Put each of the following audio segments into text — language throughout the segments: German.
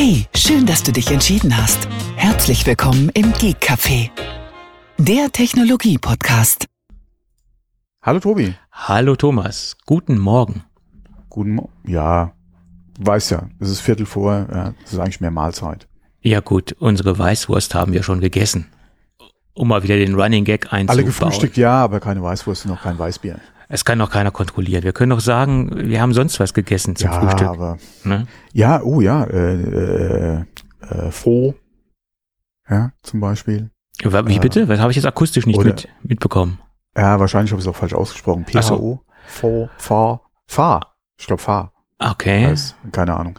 Hey, schön, dass du dich entschieden hast. Herzlich willkommen im Geek Café, der Technologie-Podcast. Hallo Tobi. Hallo Thomas, guten Morgen. Guten Morgen. Ja, weiß ja, es ist Viertel vor, ja, es ist eigentlich mehr Mahlzeit. Ja gut, unsere Weißwurst haben wir schon gegessen. Um mal wieder den Running Gag einzubauen. Alle gefrühstückt, ja, aber keine Weißwurst und noch kein Weißbier. Es kann noch keiner kontrollieren. Wir können doch sagen, wir haben sonst was gegessen zum ja, Frühstück. aber Ne? ja, oh ja, äh, äh, äh, Faux, ja, zum Beispiel. Wie Äh, bitte? Was habe ich jetzt akustisch nicht oder- mit, mitbekommen? Ja, wahrscheinlich habe ich es auch falsch ausgesprochen. Ach so. PHO, Faux, Fahr, Fahr. Ich glaube Fahr. Okay. Heißt, keine Ahnung.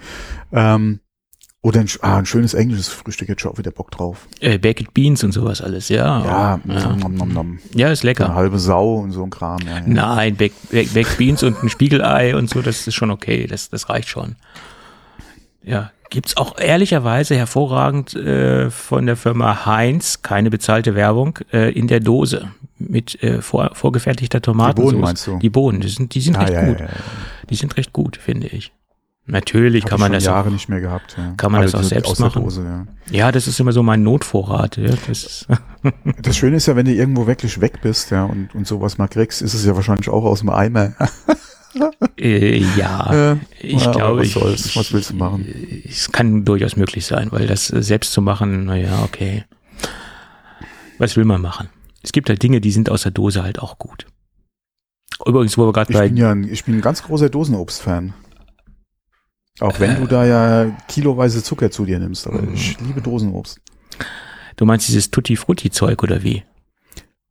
Ähm, oder ein, ah, ein schönes englisches Frühstück, jetzt schon auch wieder Bock drauf. Äh, Baked Beans und sowas alles, ja. Ja, ja. nom, nom, nom. Ja, ist Eine lecker. halbe Sau und so ein Kram. Ja, ja. Nein, Baked, Baked Beans und ein Spiegelei und so, das ist schon okay. Das, das reicht schon. Ja, gibt's auch ehrlicherweise hervorragend äh, von der Firma Heinz, keine bezahlte Werbung, äh, in der Dose mit äh, vor, vorgefertigter Tomatensauce. Bohnen meinst du? Die Bohnen, die sind, die sind Ah, recht ja, gut. ja, ja. Die sind recht gut, finde ich. Natürlich Hab kann ich man das Jahre auch, nicht mehr gehabt. Ja. kann man das auch selbst machen. Dose, ja. Ja, das ist immer so mein Notvorrat. Ja. Das Das Schöne ist ja, wenn du irgendwo wirklich weg bist, ja, und, und sowas mal kriegst, ist es ja wahrscheinlich auch aus dem Eimer. äh, ja, ich aber glaube, was ich, soll's? Was willst du machen? Es kann durchaus möglich sein, weil das selbst zu machen, naja, okay. Was will man machen? Es gibt halt Dinge, die sind aus der Dose halt auch gut. Übrigens, wo wir gerade Ich bei bin ja ein, ich bin ein ganz großer Dosenobst-Fan. Auch wenn du da ja kiloweise Zucker zu dir nimmst, aber ich liebe Dosenobst. Du meinst dieses Tutti Frutti Zeug oder wie?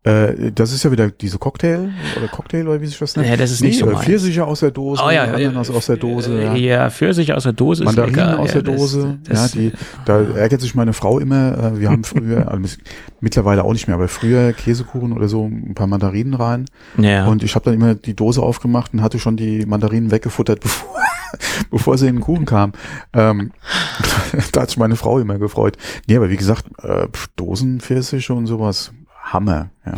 Äh, das ist ja wieder diese Cocktail oder Cocktail oder wie sich das nennt. Ja, das ist nicht so äh, meins. Pfirsiche aus der Dose, Oh ja, Ananas aus der Dose. Ja, Ja. ja Pfirsich aus der Dose ist Mandarinen lecker. aus der Dose, das- ja, die, da ärgert sich meine Frau immer, äh, wir haben früher, also mittlerweile auch nicht mehr, aber früher Käsekuchen oder so, ein paar Mandarinen rein ja. und ich habe dann immer die Dose aufgemacht und hatte schon die Mandarinen weggefuttert, bevor, bevor sie in den Kuchen kam. Ähm, da hat sich meine Frau immer gefreut. Nee, aber wie gesagt, äh, pf, Dosenpfirsiche und sowas, Hammer, ja.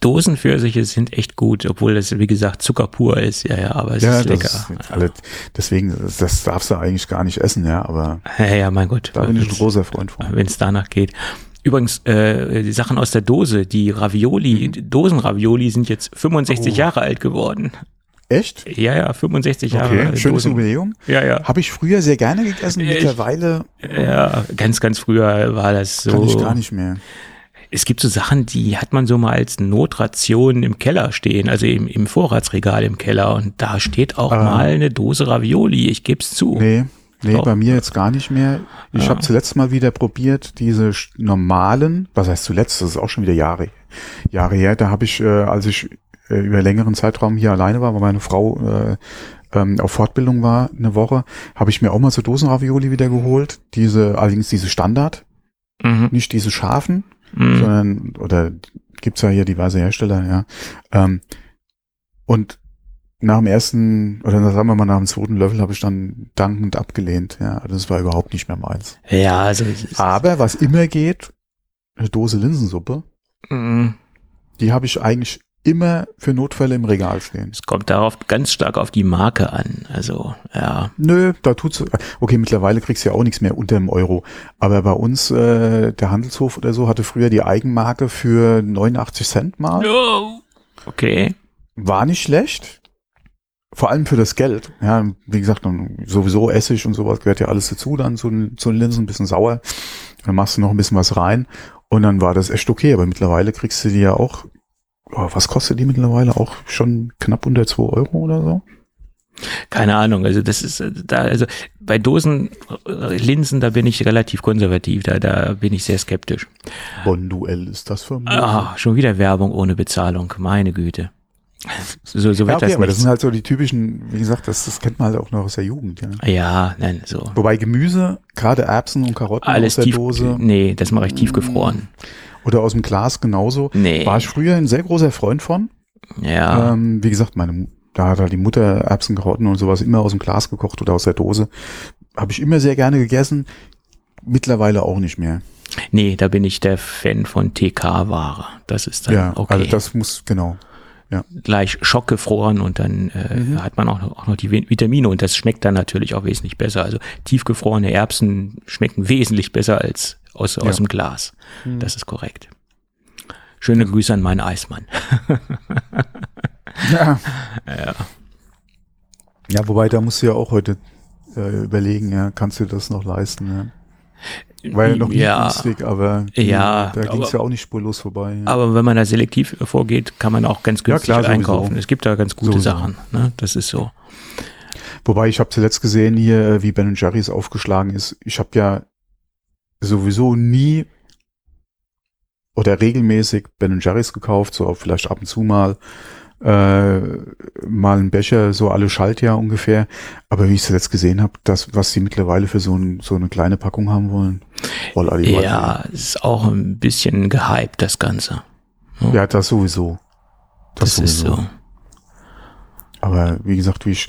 Dosenpfirsiche sind echt gut, obwohl das, wie gesagt, Zucker pur ist. Ja, ja, aber es ja, ist lecker. alle, deswegen, das, das darfst du eigentlich gar nicht essen, ja, aber Ja, ja, mein Gott. da bin ich ein großer Freund von. wenn es danach geht. Übrigens, äh, die Sachen aus der Dose, die Ravioli, die Dosenravioli sind jetzt 65 Mhm. Oh. Jahre alt geworden. Echt? Ja, ja, 65 Jahre Okay, schönes Dosen. Jubiläum. Ja, ja. Habe ich früher sehr gerne gegessen, Ich- mittlerweile Ja, ganz, ganz früher war das so. kann ich gar nicht mehr. Es gibt so Sachen, die hat man so mal als Notration im Keller stehen, also im, im Vorratsregal im Keller. Und da steht auch Ah. mal eine Dose Ravioli, ich geb's zu. Nee, nee, bei mir jetzt gar nicht mehr. Ich Ja. habe zuletzt mal wieder probiert, diese normalen, was heißt zuletzt, das ist auch schon wieder Jahre, Jahre her, da habe ich, äh, als ich äh, über längeren Zeitraum hier alleine war, weil meine Frau äh, ähm, auf Fortbildung war, eine Woche, habe ich mir auch mal so Dosenravioli wieder geholt. Diese, allerdings diese Standard, Mhm. nicht diese scharfen, Mhm. sondern, oder gibt's ja hier diverse Hersteller, ja. Ähm, und nach dem ersten, oder sagen wir mal nach dem zweiten Löffel habe ich dann dankend abgelehnt, ja. Das war überhaupt nicht mehr meins. Ja, also Aber was immer geht, eine Dose Linsensuppe, Mhm. die habe ich eigentlich immer für Notfälle im Regal stehen. es kommt darauf ganz stark auf die Marke an. Also, ja. Nö, da tut's. Okay, mittlerweile kriegst du ja auch nichts mehr unter dem Euro. Aber bei uns, äh, der Handelshof oder so, hatte früher die Eigenmarke für 89 Cent mal. Oh. Okay. War nicht schlecht. Vor allem für das Geld. Ja, wie gesagt, sowieso Essig und sowas gehört ja alles dazu, dann zu, zu den Linsen, ein bisschen sauer. Dann machst du noch ein bisschen was rein und dann war das echt okay. Aber mittlerweile kriegst du die ja auch, was kostet die mittlerweile? Auch schon knapp unter 2 Euro oder so? Keine Ahnung, also das ist äh, da, also bei Dosenlinsen, da bin ich relativ konservativ, da, da bin ich sehr skeptisch. Bonduell ist das für mich. Ah, schon wieder Werbung ohne Bezahlung, meine Güte. So, so ja, wird okay, das aber das nicht. sind halt so die typischen, wie gesagt, das, das kennt man halt auch noch aus der Jugend. Ja. Ja, nein, so. Wobei Gemüse, gerade Erbsen und Karotten Alles aus der tief, Dose nee, das mache ich tiefgefroren. Oder aus dem Glas genauso, Nee. war ich früher ein sehr großer Freund von. Ja, Ähm, wie gesagt, meine, da hat halt die Mutter Erbsen, Karotten und sowas immer aus dem Glas gekocht oder aus der Dose. Habe ich immer sehr gerne gegessen. Mittlerweile auch nicht mehr. nee, da bin ich der Fan von TK-Ware. Das ist dann ja, okay. also das muss, genau. Ja. gleich schockgefroren und dann äh, Mhm. hat man auch noch, auch noch die Vi- Vitamine und das schmeckt dann natürlich auch wesentlich besser. Also tiefgefrorene Erbsen schmecken wesentlich besser als aus, aus Ja. dem Glas. Mhm. Das ist korrekt. Schöne Grüße an meinen Eismann. Ja. Ja. ja, wobei da musst du ja auch heute äh, überlegen, ja, kannst du das noch leisten? Ja. War ja noch nie ja, günstig, aber Ja, da ging es ja auch nicht spurlos vorbei. Ja. Aber wenn man da selektiv vorgeht, kann man auch ganz Ja, günstig klar, sowieso. einkaufen. Es gibt da ganz gute Sowieso. Sachen. Ne? Das ist so. Wobei ich habe zuletzt gesehen hier, äh, wie Ben Jerry's aufgeschlagen ist. Ich habe ja sowieso nie oder regelmäßig Ben Jerry's gekauft, so vielleicht ab und zu mal äh, mal ein Becher, so alle Schaltjahr ungefähr. Aber wie ich zuletzt gesehen habe, das, was sie mittlerweile für so, ein, so eine kleine Packung haben wollen, Ja, es ist auch ein bisschen gehypt, das Ganze. ja, das sowieso. Das, ist so. Aber wie gesagt, wie ich,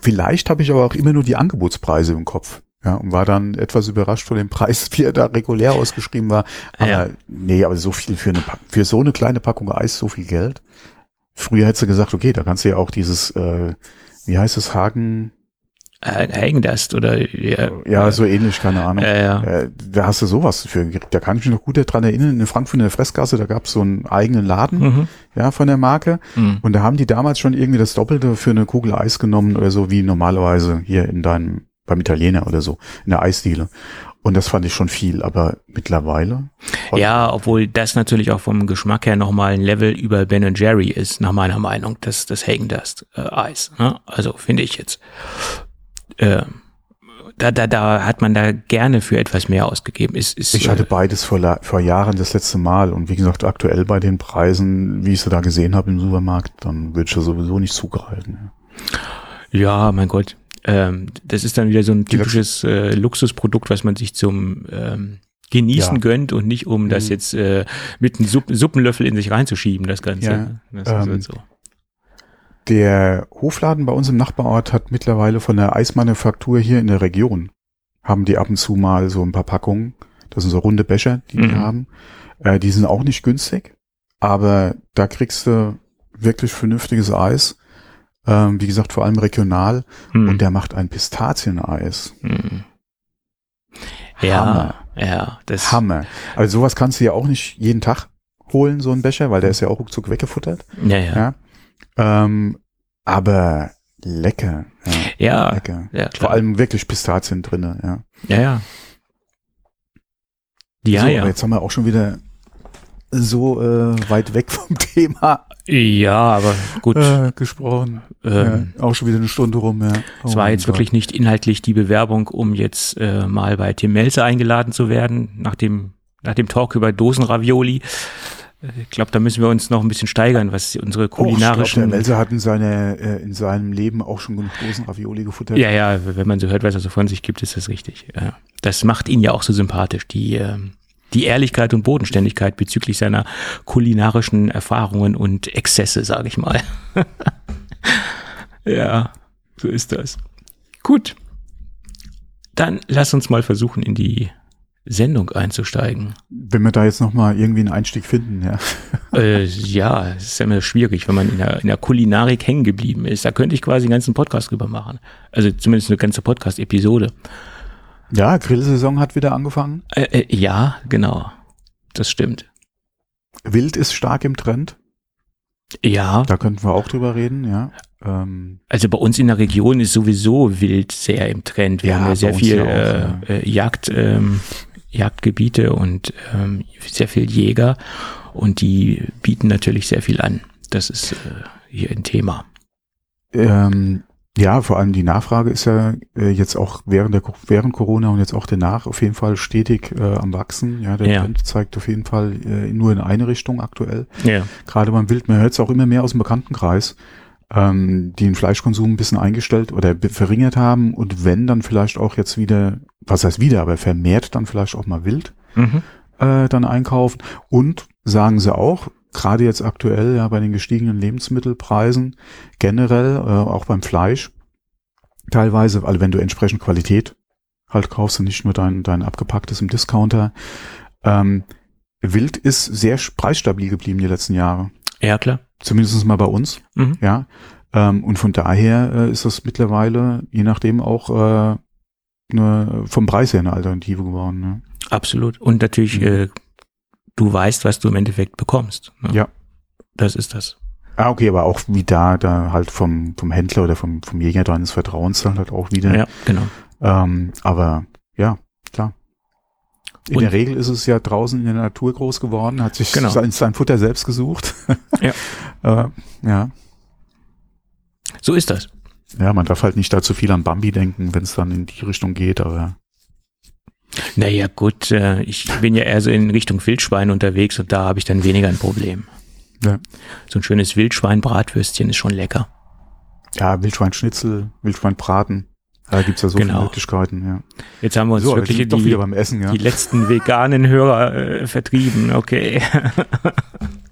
vielleicht habe ich aber auch immer nur die Angebotspreise im Kopf. Ja, und war dann etwas überrascht von dem Preis, wie er da regulär ausgeschrieben war. Aber Ja. nee, aber so viel für eine für so eine kleine Packung Eis, so viel Geld. Früher hättest du gesagt, okay, da kannst du ja auch dieses, äh, wie heißt es, Hagen, Äh, Hängdast oder ja, ja, so ähnlich, keine Ahnung. äh, ja. Äh, da hast du sowas für gekriegt. Da kann ich mich noch gut dran erinnern. In Frankfurt in der Fressgasse, da gab es so einen eigenen Laden, Mhm. ja, von der Marke. Mhm. Und da haben die damals schon irgendwie das Doppelte für eine Kugel Eis genommen oder so, wie normalerweise hier in deinem, beim Italiener oder so, in der Eisdiele. Und das fand ich schon viel, aber mittlerweile. Ja, obwohl das natürlich auch vom Geschmack her nochmal ein Level über Ben Jerry ist, nach meiner Meinung, das, das Hängdast äh, Eis. Ne? Also finde ich jetzt. Äh, da, da, da hat man da gerne für etwas mehr ausgegeben. Ist, ist, Ich hatte äh, beides vor, vor Jahren das letzte Mal. Und wie gesagt, aktuell bei den Preisen, wie ich sie da gesehen habe im Supermarkt, dann würde ich da sowieso nicht zugreifen. Ja, mein Gott. Ähm, das ist dann wieder so ein typisches äh, Luxusprodukt, was man sich zum ähm, Genießen Ja. gönnt und nicht um das Mhm. jetzt äh, mit einem Supp Suppenlöffel in sich reinzuschieben, das Ganze. Ja, das ist ähm, halt so. Der Hofladen bei uns im Nachbarort hat mittlerweile von der Eismanufaktur hier in der Region, haben die ab und zu mal so ein paar Packungen. Das sind so runde Becher, die die Mhm. haben. Äh, die sind auch nicht günstig, aber da kriegst du wirklich vernünftiges Eis. Ähm, wie gesagt, vor allem regional. Hm. Und der macht ein Pistazieneis. Hm. Ja, Hammer. ja, das Hammer. Also sowas kannst du ja auch nicht jeden Tag holen, so ein Becher, weil der ist ja auch ruckzuck weggefuttert. Ja, ja. Ja. Ähm, aber lecker. Ja, Ja, lecker. ja, klar. Vor allem wirklich Pistazien drinne, ja. ja, ja. Ja, so, ja. jetzt haben wir auch schon wieder so äh, weit weg vom Thema Ja, aber gut. äh, gesprochen. ähm, ja, auch schon wieder eine Stunde rum, ja. Oh Es war jetzt Gott. wirklich nicht inhaltlich die Bewerbung, um jetzt äh, mal bei Tim Melzer eingeladen zu werden, nach dem, nach dem Talk über Dosenravioli. Äh, Ich glaube, da müssen wir uns noch ein bisschen steigern, was unsere Oh, ich glaub, kulinarischen. der Melzer hat in, seine, äh, in seinem Leben auch schon genug Dosenravioli gefuttert. ja, ja, wenn man so hört, was er so von sich gibt, ist das richtig. Ja. Das macht ihn ja auch so sympathisch, die, ähm, die Ehrlichkeit und Bodenständigkeit bezüglich seiner kulinarischen Erfahrungen und Exzesse, sage ich mal. ja, so ist das. Gut. Dann lass uns mal versuchen, in die Sendung einzusteigen. Wenn wir da jetzt nochmal irgendwie einen Einstieg finden, ja. äh, ja, es ist ja immer schwierig, wenn man in der, in der Kulinarik hängen geblieben ist. Da könnte ich quasi einen ganzen Podcast drüber machen. Also zumindest eine ganze Podcast-Episode. Ja, Grillsaison hat wieder angefangen. Äh, äh, ja, genau. Das stimmt. Wild ist stark im Trend. Ja, Da könnten wir auch drüber reden, ja. Ähm, also bei uns in der Region ist sowieso Wild sehr im Trend. Wir Ja, haben ja sehr viel ja auch, äh, ja. äh, Jagd, ähm, Jagdgebiete und ähm, sehr viel Jäger und die bieten natürlich sehr viel an. Das ist äh, hier ein Thema. ähm, ja, vor allem die Nachfrage ist ja äh, jetzt auch während der während Corona und jetzt auch danach auf jeden Fall stetig äh, am wachsen. Ja, der Ja. Trend zeigt auf jeden Fall äh, nur in eine Richtung aktuell. Ja. Gerade beim Wild, man hört es auch immer mehr aus dem Bekanntenkreis, ähm, die den Fleischkonsum ein bisschen eingestellt oder verringert haben und wenn dann vielleicht auch jetzt wieder, was heißt wieder, aber vermehrt dann vielleicht auch mal Wild Mhm. äh, dann einkaufen. Und sagen sie auch, gerade jetzt aktuell ja bei den gestiegenen Lebensmittelpreisen, generell äh, auch beim Fleisch, teilweise, also wenn du entsprechend Qualität halt kaufst und nicht nur dein, dein abgepacktes im Discounter, ähm, Wild ist sehr preisstabil geblieben die letzten Jahre. Ja, klar. zumindest mal bei uns, Mhm. ja. Ähm, und von daher äh, ist das mittlerweile, je nachdem, auch äh, eine, vom Preis her eine Alternative geworden. Ne? Absolut. Und natürlich, Mhm. äh, du weißt, was du im Endeffekt bekommst. ne? Ja. Das ist das. Ah, okay, aber auch wie da, da halt vom, vom Händler oder vom, vom Jäger deines Vertrauens dann halt auch wieder. Ja, genau. Ähm, aber ja, klar. In Und- der Regel ist es ja draußen in der Natur groß geworden, hat sich Genau. sein, sein Futter selbst gesucht. Ja. äh, ja. So ist das. Ja, man darf halt nicht da zu viel an Bambi denken, wenn es dann in die Richtung geht, aber Naja, gut, äh, ich bin ja eher so in Richtung Wildschwein unterwegs und da habe ich dann weniger ein Problem. Ja. So ein schönes Wildschwein-Bratwürstchen ist schon lecker. ja, Wildschweinschnitzel, Wildschweinbraten, da gibt's ja so Genau. viele Möglichkeiten, ja. Jetzt haben wir uns So, wir wirklich doch die, Essen, ja. die letzten veganen Hörer äh, vertrieben. Okay.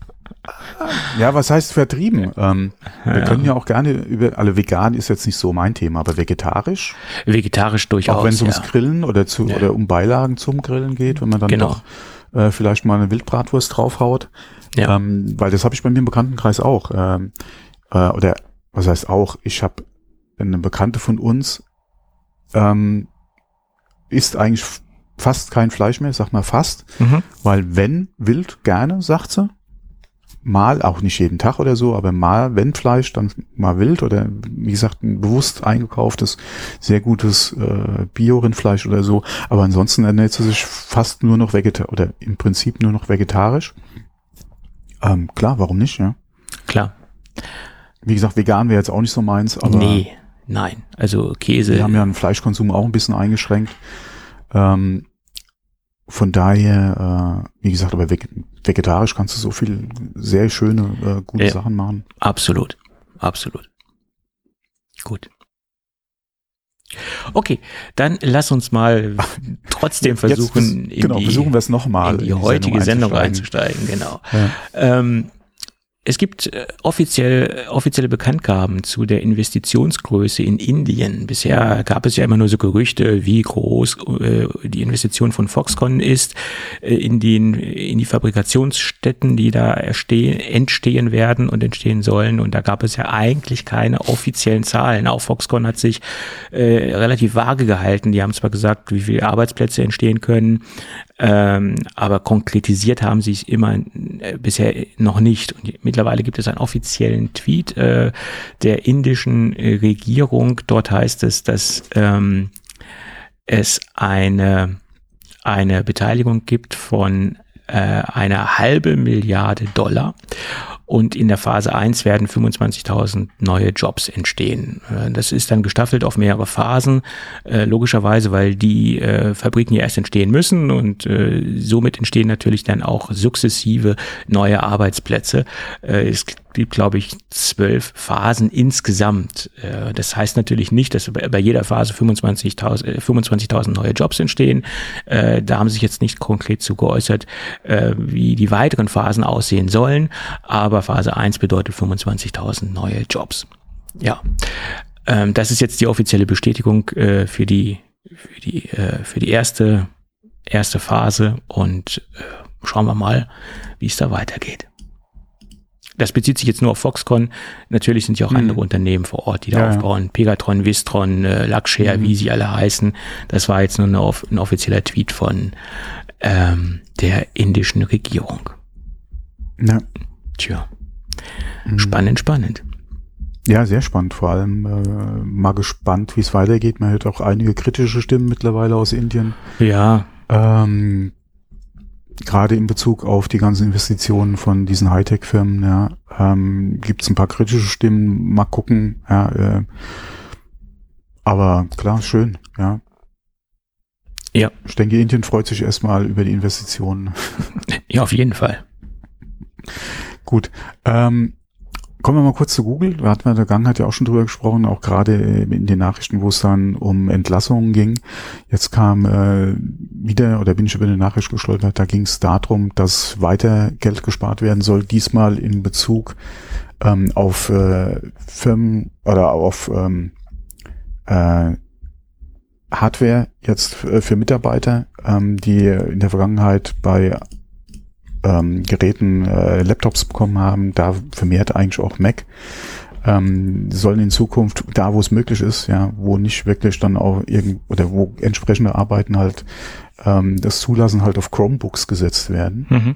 Ja, was heißt vertrieben? Ähm, wir Ja. können ja auch gerne über, alle vegan ist jetzt nicht so mein Thema, aber vegetarisch, Vegetarisch durchaus. auch wenn es ums ja. Grillen oder zu Ja. oder um Beilagen zum Grillen geht, wenn man dann Genau. doch äh, vielleicht mal eine Wildbratwurst draufhaut. Ja. Ähm, weil das habe ich bei mir im Bekanntenkreis auch. Ähm, äh, oder was heißt auch, ich habe eine Bekannte von uns, ähm, isst eigentlich fast kein Fleisch mehr, sag mal fast, Mhm. weil wenn wild gerne, sagt sie. Mal, auch nicht jeden Tag oder so, aber mal, wenn Fleisch, dann mal wild oder wie gesagt, ein bewusst eingekauftes, sehr gutes äh, Bio-Rindfleisch oder so. Aber ansonsten ernährt sie sich fast nur noch vegetarisch oder im Prinzip nur noch vegetarisch. Ähm, klar, warum nicht, ja. Klar. Wie gesagt, vegan wäre jetzt auch nicht so meins, aber nee, nein. Also Käse. wir haben ja einen Fleischkonsum auch ein bisschen eingeschränkt. Ähm, von daher, äh, wie gesagt, aber veg- vegetarisch kannst du so viel sehr schöne, äh, gute Ja. Sachen machen. Absolut, absolut. Gut. Okay, dann lass uns mal trotzdem versuchen, Jetzt, genau, in die, versuchen wir es nochmal. in die heutige Sendung einzusteigen. Genau. Ja. Ähm, es gibt äh, offiziell, offizielle Bekanntgaben zu der Investitionsgröße in Indien. Bisher gab es ja immer nur so Gerüchte, wie groß äh, die Investition von Foxconn ist äh, in, den, in die Fabrikationsstätten, die da erstehen, entstehen werden und entstehen sollen. Und da gab es ja eigentlich keine offiziellen Zahlen. Auch Foxconn hat sich äh, relativ vage gehalten. Die haben zwar gesagt, wie viele Arbeitsplätze entstehen können, ähm, aber konkretisiert haben sie es immer äh, bisher noch nicht. Und mittlerweile gibt es einen offiziellen Tweet äh, der indischen äh, Regierung. Dort heißt es, dass ähm, es eine, eine Beteiligung gibt von äh, einer halbe Milliarde Dollar. Und in der Phase 1 werden 25.000 neue Jobs entstehen. Äh, Das ist dann gestaffelt auf mehrere Phasen, äh, logischerweise, weil die äh, Fabriken ja erst entstehen müssen und somit entstehen natürlich dann auch sukzessive neue Arbeitsplätze. Es gibt, glaube ich, zwölf Phasen insgesamt. Das heißt natürlich nicht, dass bei jeder Phase 25.000 äh, 25.000 neue Jobs entstehen. Da haben sich jetzt nicht konkret zu geäußert, wie die weiteren Phasen aussehen sollen. Aber Phase 1 bedeutet 25.000 neue Jobs. Ja, ähm, das ist jetzt die offizielle Bestätigung äh, für die für die äh, für die erste erste Phase und äh, schauen wir mal, wie es da weitergeht. Das bezieht sich jetzt nur auf Foxconn. Natürlich sind ja auch Mhm. andere Unternehmen vor Ort, die da Ja, aufbauen. Pegatron, Vistron, äh, Luxshare, Mhm. wie sie alle heißen. Das war jetzt nur eine, ein offizieller Tweet von ähm, der indischen Regierung. Ja. Tja, Mhm. spannend, spannend. ja, sehr spannend. Vor allem äh, mal gespannt, wie es weitergeht. Man hört auch einige kritische Stimmen mittlerweile aus Indien. Ja, Ähm, gerade in Bezug auf die ganzen Investitionen von diesen Hightech-Firmen, ja, ähm, gibt es ein paar kritische Stimmen. Mal gucken, ja, äh, aber klar, schön, ja. Ja. Ich denke, Indien freut sich erstmal über die Investitionen. ja, auf jeden Fall. Gut. Ähm, kommen wir mal kurz zu Google. Da hatten wir der Vergangenheit ja auch schon drüber gesprochen, auch gerade in den Nachrichten, wo es dann um Entlassungen ging. Jetzt kam äh, wieder, oder bin ich über eine Nachricht gestolpert, da ging es darum, dass weiter Geld gespart werden soll, diesmal in Bezug ähm, auf äh, Firmen oder auf ähm, äh, Hardware jetzt äh, für Mitarbeiter, ähm, die in der Vergangenheit bei ähm, Geräten äh, Laptops bekommen haben, da vermehrt eigentlich auch Mac, ähm, sollen in Zukunft, da wo es möglich ist, ja, wo nicht wirklich dann auch irgend oder wo entsprechende Arbeiten halt ähm, das Zulassen halt auf Chromebooks gesetzt werden. Mhm.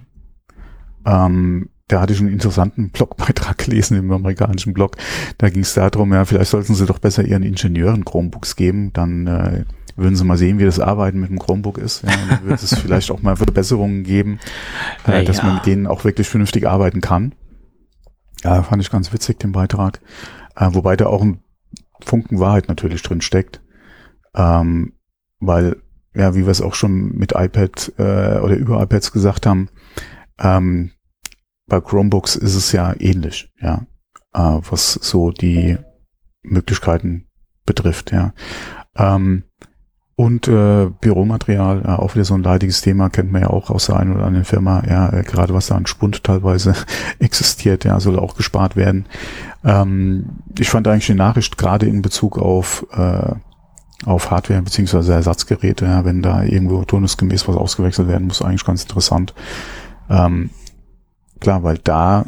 Ähm, da hatte ich einen interessanten Blogbeitrag gelesen im amerikanischen Blog. Da ging es darum, ja, vielleicht sollten sie doch besser ihren Ingenieuren Chromebooks geben, dann äh, würden sie mal sehen, wie das Arbeiten mit dem Chromebook ist. Ja, dann wird es vielleicht auch mal Verbesserungen geben, äh, dass Ja. man mit denen auch wirklich vernünftig arbeiten kann. Ja, fand ich ganz witzig, den Beitrag. Äh, wobei da auch ein Funken Wahrheit natürlich drin steckt. Ähm, weil, ja, wie wir es auch schon mit iPad äh, oder über iPads gesagt haben, ähm, bei Chromebooks ist es ja ähnlich, ja, äh, was so die Möglichkeiten betrifft, ja. Ähm, und äh, Büromaterial, ja, auch wieder so ein leidiges Thema, kennt man ja auch aus der einen oder anderen Firma, ja, äh, gerade was da an Spund teilweise existiert, ja, soll auch gespart werden. Ähm, ich fand eigentlich die Nachricht gerade in Bezug auf äh, auf Hardware beziehungsweise Ersatzgeräte, ja, wenn da irgendwo turnusgemäß was ausgewechselt werden muss, eigentlich ganz interessant. Ähm, klar, weil da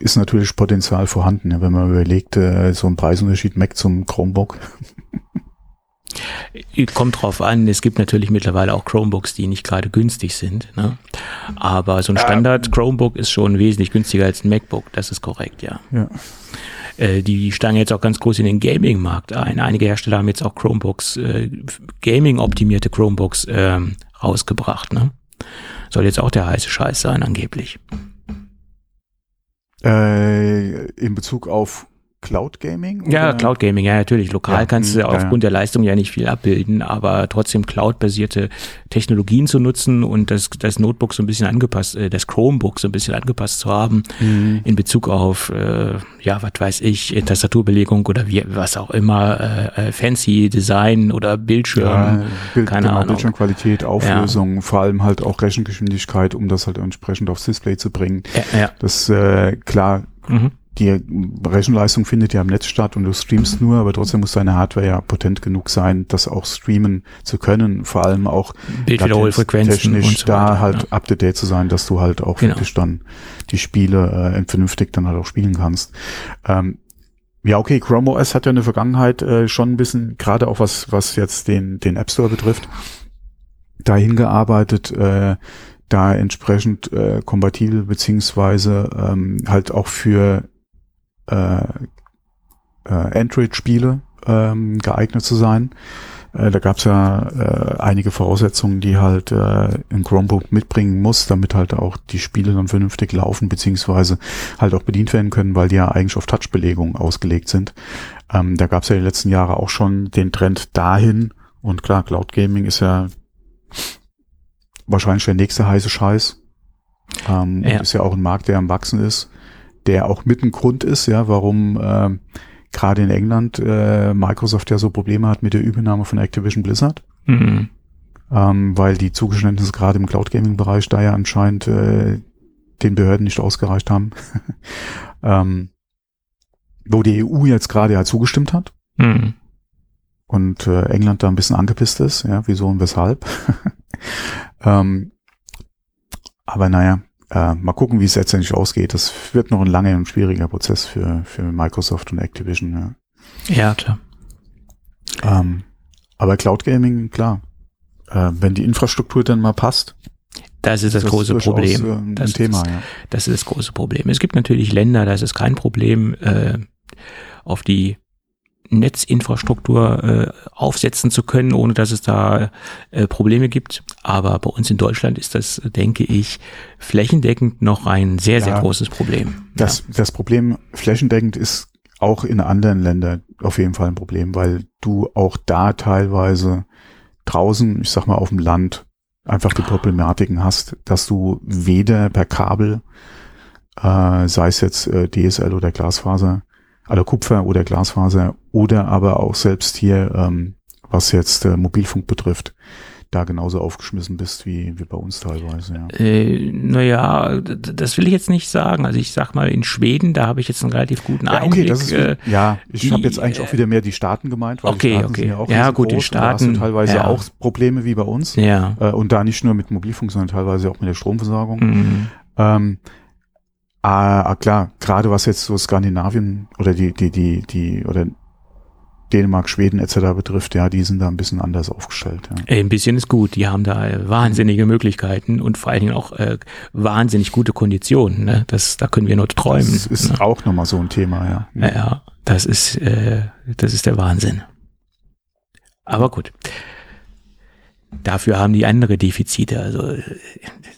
ist natürlich Potenzial vorhanden, ja, wenn man überlegt, äh, so ein Preisunterschied Mac zum Chromebook. Kommt drauf an, es gibt natürlich mittlerweile auch Chromebooks, die nicht gerade günstig sind. Ne? Aber so ein Standard Chromebook ist schon wesentlich günstiger als ein MacBook, das ist korrekt, ja. Ja. Äh, die steigen jetzt auch ganz groß in den Gaming-Markt ein. Einige Hersteller haben jetzt auch Chromebooks, äh, Gaming-optimierte Chromebooks ähm, rausgebracht. Ne? Soll jetzt auch der heiße Scheiß sein, angeblich. Äh, in Bezug auf Cloud Gaming? Ja, oder? Cloud Gaming, ja natürlich. Lokal Ja, kannst du hm, ja, aufgrund der Leistung ja nicht viel abbilden, aber trotzdem Cloud-basierte Technologien zu nutzen und das, das Notebook so ein bisschen angepasst, äh, das Chromebook so ein bisschen angepasst zu haben Mhm. in Bezug auf, äh, ja, was weiß ich, äh, Tastaturbelegung oder wie, was auch immer, äh, äh, fancy Design oder Bildschirm. Ja, Bild, keine genau, Ahnung. Bildschirmqualität, Auflösung, vor allem halt auch Rechengeschwindigkeit, um das halt entsprechend aufs Display zu bringen. Ja, ja. Das äh, klar, Mhm. Die Rechenleistung findet ja im Netz statt und du streamst nur, aber trotzdem muss deine Hardware ja potent genug sein, das auch streamen zu können, vor allem auch technisch so da halt ja. up to date zu sein, dass du halt auch Genau. wirklich dann die Spiele äh, vernünftig dann halt auch spielen kannst. Ähm, ja, okay, Chrome OS hat ja in der Vergangenheit äh, schon ein bisschen, gerade auch was, was jetzt den, den App Store betrifft, dahin gearbeitet, äh, da entsprechend äh, kompatibel beziehungsweise ähm, halt auch für äh, äh, Android-Spiele ähm, geeignet zu sein. Äh, da gab es ja äh, einige Voraussetzungen, die halt äh, ein Chromebook mitbringen muss, damit halt auch die Spiele dann vernünftig laufen, beziehungsweise halt auch bedient werden können, weil die ja eigentlich auf Touch-Belegung ausgelegt sind. Ähm, da gab es ja die letzten Jahre auch schon den Trend dahin. Und klar, Cloud Gaming ist ja wahrscheinlich der nächste heiße Scheiß. Ähm, Ja. Ist ja auch ein Markt, der am Wachsen ist, der auch mit ein Grund ist, ja, warum ähm, gerade in England äh, Microsoft ja so Probleme hat mit der Übernahme von Activision Blizzard, Mhm. ähm, weil die Zugeständnisse gerade im Cloud Gaming Bereich da ja anscheinend äh, den Behörden nicht ausgereicht haben. ähm, wo die EU jetzt gerade ja zugestimmt hat Mhm. und äh, England da ein bisschen angepisst ist, ja, wieso und weshalb. ähm, aber naja, äh, mal gucken, wie es letztendlich ausgeht. Das wird noch ein langer und schwieriger Prozess für, für Microsoft und Activision, ja. Ja, klar. Ähm, aber Cloud Gaming, klar. Äh, wenn die Infrastruktur dann mal passt, Das ist das, ist große durchaus, Problem. äh, das Thema, ist, ja. Das ist das große Problem. Es gibt natürlich Länder, das ist kein Problem, äh, auf die Netzinfrastruktur äh, aufsetzen zu können, ohne dass es da äh, Probleme gibt. Aber bei uns in Deutschland ist das, denke ich, flächendeckend noch ein sehr, sehr Ja. großes Problem. Das, das Problem flächendeckend ist auch in anderen Ländern auf jeden Fall ein Problem, weil du auch da teilweise draußen, ich sag mal auf dem Land, einfach die Problematiken hast, dass du weder per Kabel, äh, sei es jetzt äh, DSL oder Glasfaser, oder Kupfer oder Glasfaser, oder aber auch selbst hier, ähm, was jetzt äh, Mobilfunk betrifft, da genauso aufgeschmissen bist wie, wie bei uns teilweise. Ja. Äh, naja, das will ich jetzt nicht sagen. Also ich sag mal, in Schweden, da habe ich jetzt einen relativ guten ja, okay, Das ist, äh, ja, ich habe jetzt eigentlich auch wieder mehr die Staaten gemeint, weil okay, die Staaten okay. sind ja auch ja, gut, die Staaten, da teilweise ja. auch Probleme wie bei uns. Ja. Äh, und da nicht nur mit Mobilfunk, sondern teilweise auch mit der Stromversorgung. Mhm. Ähm, ah, klar, gerade was jetzt so Skandinavien oder die, die, die, die, oder Dänemark, Schweden etc. betrifft, ja, die sind da ein bisschen anders aufgestellt. Ja. Ein bisschen ist gut. Die haben da äh, wahnsinnige Möglichkeiten und vor allen Dingen auch äh, wahnsinnig gute Konditionen. Ne? Das, da können wir nur träumen. Das ist ne? auch nochmal so ein Thema, ja. Ja, ja das ist, äh, das ist der Wahnsinn. Aber gut. Dafür haben die andere Defizite. Also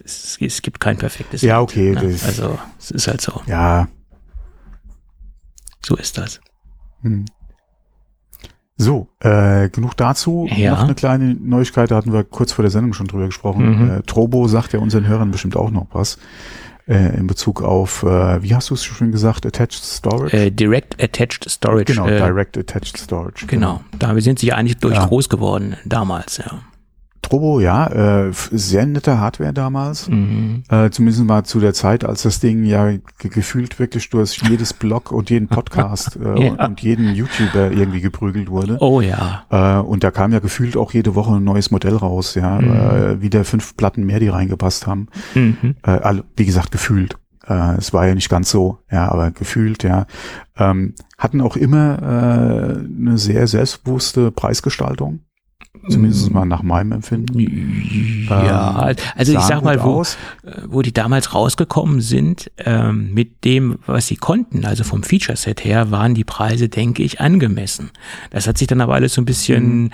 es, es gibt kein perfektes. Ja, okay. Ne? Also es ist halt so. Ja. So ist das. Hm. So, äh, genug dazu. Ja. Noch eine kleine Neuigkeit, da hatten wir kurz vor der Sendung schon drüber gesprochen. Mhm. Äh, Trobo sagt ja unseren Hörern bestimmt auch noch was äh, in Bezug auf, äh, wie hast du es schon gesagt, Attached Storage? Äh, Direct Attached Storage. Genau, äh, Direct Attached Storage. Genau, da sind sie eigentlich durch Ja. groß geworden damals, ja. Trobo, ja, äh, sehr nette Hardware damals. Mhm. Äh, zumindest mal zu der Zeit, als das Ding ja ge gefühlt wirklich durch jedes Blog und jeden Podcast äh, Ja. und, jeden YouTuber irgendwie geprügelt wurde. Oh ja. Äh, und da kam ja gefühlt auch jede Woche ein neues Modell raus, ja, Mhm. äh, wieder fünf Platten mehr, die reingepasst haben. Mhm. Äh, wie gesagt, gefühlt. Äh, es war ja nicht ganz so, ja, aber gefühlt, ja. Ähm, hatten auch immer äh, eine sehr selbstbewusste Preisgestaltung. Zumindest mal nach meinem Empfinden. Ja, Ähm, also ich sag mal, wo, aus. äh, wo die damals rausgekommen sind, ähm, mit dem, was sie konnten, also vom Feature-Set her, waren die Preise, denke ich, angemessen. Das hat sich dann aber alles so ein bisschen Mhm.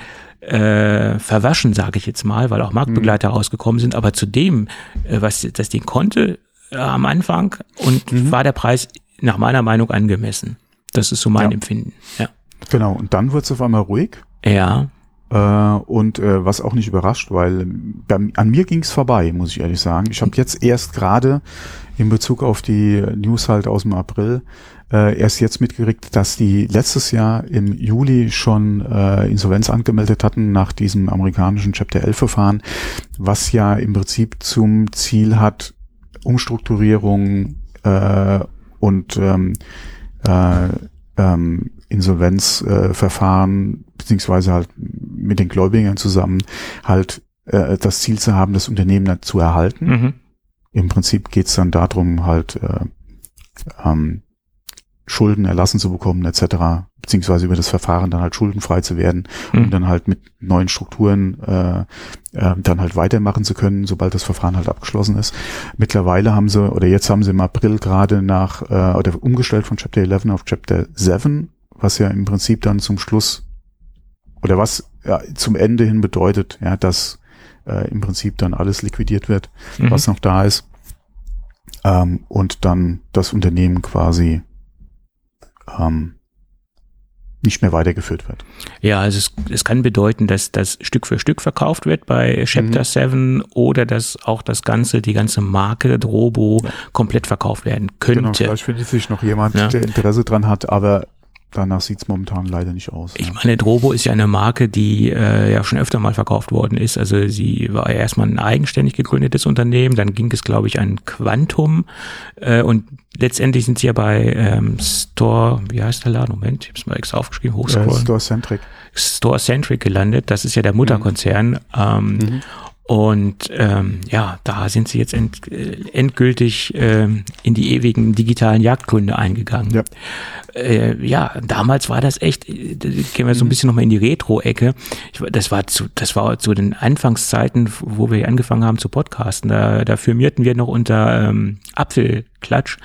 äh, verwaschen, sage ich jetzt mal, weil auch Marktbegleiter rausgekommen sind. Aber zu dem, äh, was das Ding konnte äh, am Anfang, und Mhm. war der Preis nach meiner Meinung angemessen. Das ist so mein Ja. Empfinden. Ja. Genau, und dann wird es auf einmal ruhig. Ja. Äh, und äh, was auch nicht überrascht, weil an mir ging es vorbei, muss ich ehrlich sagen. Ich habe jetzt erst gerade in Bezug auf die News halt aus dem April äh, erst jetzt mitgekriegt, dass die letztes Jahr im Juli schon äh, Insolvenz angemeldet hatten nach diesem amerikanischen Chapter 11 Verfahren, was ja im Prinzip zum Ziel hat, Umstrukturierung äh, und ähm, äh, ähm, Insolvenzverfahren äh, Verfahren, beziehungsweise halt mit den Gläubigern zusammen halt äh, das Ziel zu haben, das Unternehmen zu erhalten. Mhm. Im Prinzip geht's dann darum, halt äh, ähm, Schulden erlassen zu bekommen etc., beziehungsweise über das Verfahren dann halt schuldenfrei zu werden, um Mhm. dann halt mit neuen Strukturen äh, äh, dann halt weitermachen zu können, sobald das Verfahren halt abgeschlossen ist. Mittlerweile haben sie, oder jetzt haben sie im April gerade nach, äh, oder umgestellt von Chapter 11 auf Chapter 7, was ja im Prinzip dann zum Schluss, oder was ja, zum Ende hin bedeutet, ja, dass äh, im Prinzip dann alles liquidiert wird, Mhm. was noch da ist. Ähm, und dann das Unternehmen quasi ähm, nicht mehr weitergeführt wird. Ja, also es, es kann bedeuten, dass das Stück für Stück verkauft wird bei Chapter Mhm. 7 oder dass auch das ganze, die ganze Marke Drobo komplett verkauft werden könnte. Genau, vielleicht findet sich noch jemand, Ja. der Interesse dran hat, aber danach sieht's momentan leider nicht aus. Ich meine, Drobo ist ja eine Marke, die äh, ja schon öfter mal verkauft worden ist. Also sie war ja erstmal ein eigenständig gegründetes Unternehmen, dann ging es, glaube ich, an Quantum äh, und letztendlich sind sie ja bei ähm, Store, wie heißt der Laden? Moment, ich habe es mal extra aufgeschrieben, Äh, hochscrollen. Store Centric. Store Centric gelandet. Das ist ja der Mutterkonzern. Ähm, Mhm. Und ähm, ja, da sind sie jetzt end, äh, endgültig ähm, in die ewigen digitalen Jagdgründe eingegangen. Ja. Äh, ja, damals war das echt, äh, gehen wir so ein bisschen nochmal in die Retro-Ecke. Das war zu, das war zu den Anfangszeiten, wo wir angefangen haben zu podcasten. Da, da firmierten wir noch unter ähm, Apfelklatsch.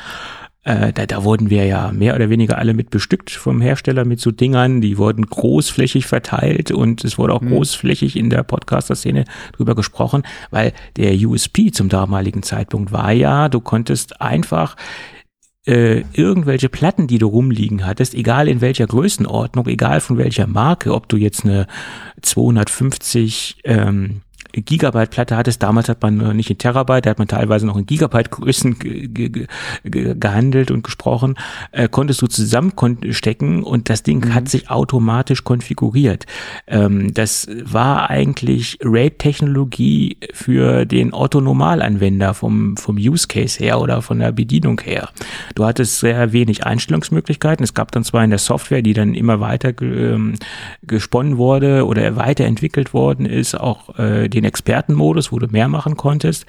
Äh, da, da wurden wir ja mehr oder weniger alle mit bestückt vom Hersteller mit so Dingern. Die wurden großflächig verteilt und es wurde auch großflächig in der Podcaster-Szene drüber gesprochen, weil der USP zum damaligen Zeitpunkt war ja, du konntest einfach äh, irgendwelche Platten, die du rumliegen hattest, egal in welcher Größenordnung, egal von welcher Marke, ob du jetzt eine 250 ähm, Gigabyte Platte hattest, damals hat man nicht in Terabyte, da hat man teilweise noch in Gigabyte Größen ge ge ge gehandelt und gesprochen, äh, konntest du zusammenstecken und das Ding mhm. hat sich automatisch konfiguriert. Ähm, das war eigentlich RAID-Technologie für den Otto-Normalanwender vom, vom Use Case her oder von der Bedienung her. Du hattest sehr wenig Einstellungsmöglichkeiten. Es gab dann zwar in der Software, die dann immer weiter ähm, gesponnen wurde oder weiterentwickelt worden ist, auch äh, den Expertenmodus, wo du mehr machen konntest.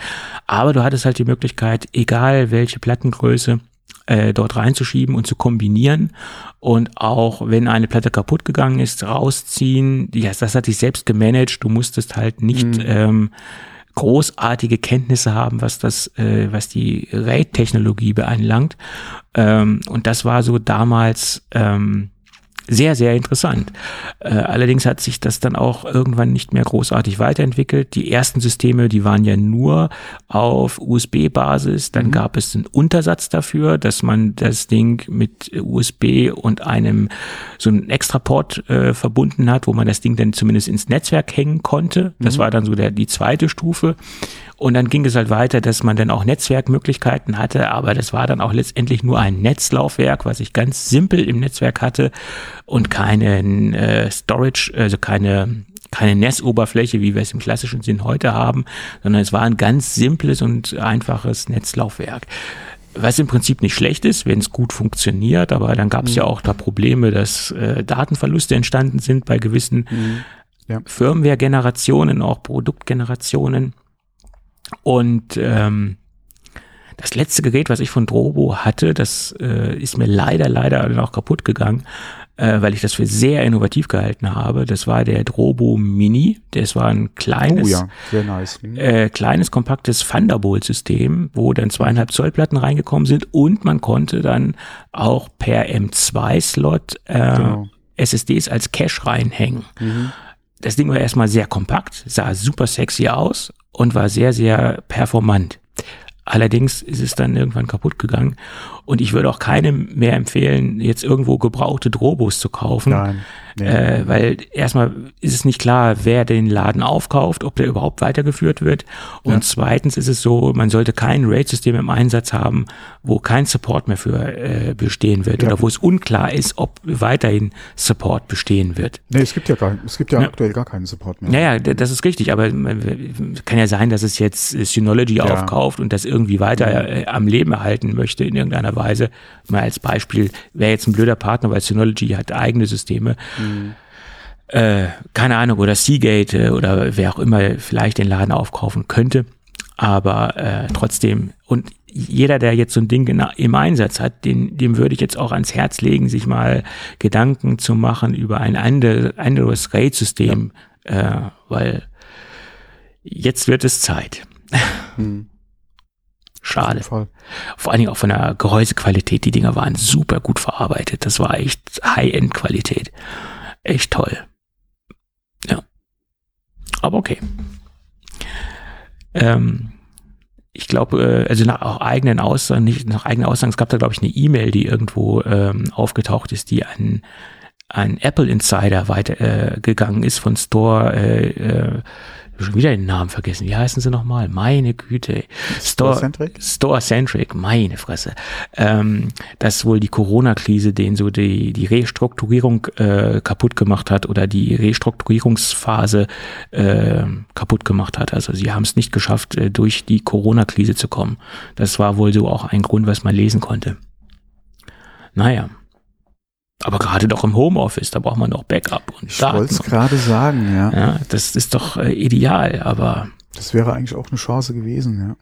Aber du hattest halt die Möglichkeit, egal welche Plattengröße, äh, dort reinzuschieben und zu kombinieren. Und auch wenn eine Platte kaputt gegangen ist, rausziehen. Ja, das hat sich selbst gemanagt. Du musstest halt nicht mhm. ähm, großartige Kenntnisse haben, was das, äh, was die RAID-Technologie beanlangt. Ähm, und das war so damals ähm, sehr, sehr interessant. Äh, allerdings hat sich das dann auch irgendwann nicht mehr großartig weiterentwickelt. Die ersten Systeme, die waren ja nur auf USB-Basis. Dann mhm. gab es einen Untersatz dafür, dass man das Ding mit USB und einem so einen Extraport äh, verbunden hat, wo man das Ding dann zumindest ins Netzwerk hängen konnte. Das mhm. war dann so der, die zweite Stufe. Und dann ging es halt weiter, dass man dann auch Netzwerkmöglichkeiten hatte, aber das war dann auch letztendlich nur ein Netzlaufwerk, was ich ganz simpel im Netzwerk hatte und keine äh, Storage, also keine keine NES-Oberfläche, wie wir es im klassischen Sinn heute haben, sondern es war ein ganz simples und einfaches Netzlaufwerk. Was im Prinzip nicht schlecht ist, wenn es gut funktioniert, aber dann gab es mhm. ja auch da Probleme, dass äh, Datenverluste entstanden sind bei gewissen mhm. ja. Firmware-Generationen, auch Produktgenerationen. Und ähm, das letzte Gerät, was ich von Drobo hatte, das äh, ist mir leider, leider noch kaputt gegangen, äh, weil ich das für sehr innovativ gehalten habe. Das war der Drobo Mini. Das war ein kleines, oh ja, sehr nice. Mhm. äh, kleines, kompaktes Thunderbolt-System, wo dann zweieinhalb Zoll Platten reingekommen sind und man konnte dann auch per M2-Slot äh, genau. SSDs als Cache reinhängen. Mhm. Das Ding war erstmal sehr kompakt, sah super sexy aus und war sehr, sehr performant. Allerdings ist es dann irgendwann kaputt gegangen und ich würde auch keinem mehr empfehlen, jetzt irgendwo gebrauchte Drobos zu kaufen. Nein. Nee. Äh, weil erstmal ist es nicht klar, wer den Laden aufkauft, ob der überhaupt weitergeführt wird. Und ja. zweitens ist es so, man sollte kein RAID-System im Einsatz haben, wo kein Support mehr für äh, bestehen wird ja. oder wo es unklar ist, ob weiterhin Support bestehen wird. Nee, es gibt ja gar, es gibt ja, ja. aktuell gar keinen Support mehr. Naja, das ist richtig, aber kann ja sein, dass es jetzt Synology aufkauft und das irgendwie weiter äh, am Leben erhalten möchte in irgendeiner Weise. Mal als Beispiel wäre jetzt ein blöder Partner, weil Synology hat eigene Systeme. Mhm. Äh, keine Ahnung, oder Seagate äh, oder wer auch immer vielleicht den Laden aufkaufen könnte. Aber äh, trotzdem, und jeder, der jetzt so ein Ding im Einsatz hat, den, dem würde ich jetzt auch ans Herz legen, sich mal Gedanken zu machen über ein anderes RAID-System, ja. äh, weil jetzt wird es Zeit. Hm. Schade. Vor allen Dingen auch von der Gehäusequalität. Die Dinger waren super gut verarbeitet. Das war echt High-End-Qualität. Echt toll. Ja. Aber okay. Ähm, ich glaube, äh, also nach eigenen Aussagen, nicht nach eigenen Aussagen, es gab da, glaube ich, eine E-Mail, die irgendwo ähm, aufgetaucht ist, die an ein Apple Insider weitergegangen äh, ist von Store äh, äh, schon wieder den Namen vergessen. Wie heißen sie nochmal? Meine Güte. Store-Centric? Store-Centric, meine Fresse. Ähm, dass wohl die Corona-Krise den so die, die Restrukturierung äh, kaputt gemacht hat oder die Restrukturierungsphase äh, kaputt gemacht hat. Also sie haben es nicht geschafft, äh, durch die Corona-Krise zu kommen. Das war wohl so auch ein Grund, was man lesen konnte. Naja. Aber gerade doch im Homeoffice, da braucht man noch Backup und Ich wollte es gerade sagen, ja. Ja, das ist doch äh, ideal, aber. Das wäre eigentlich auch eine Chance gewesen, ja.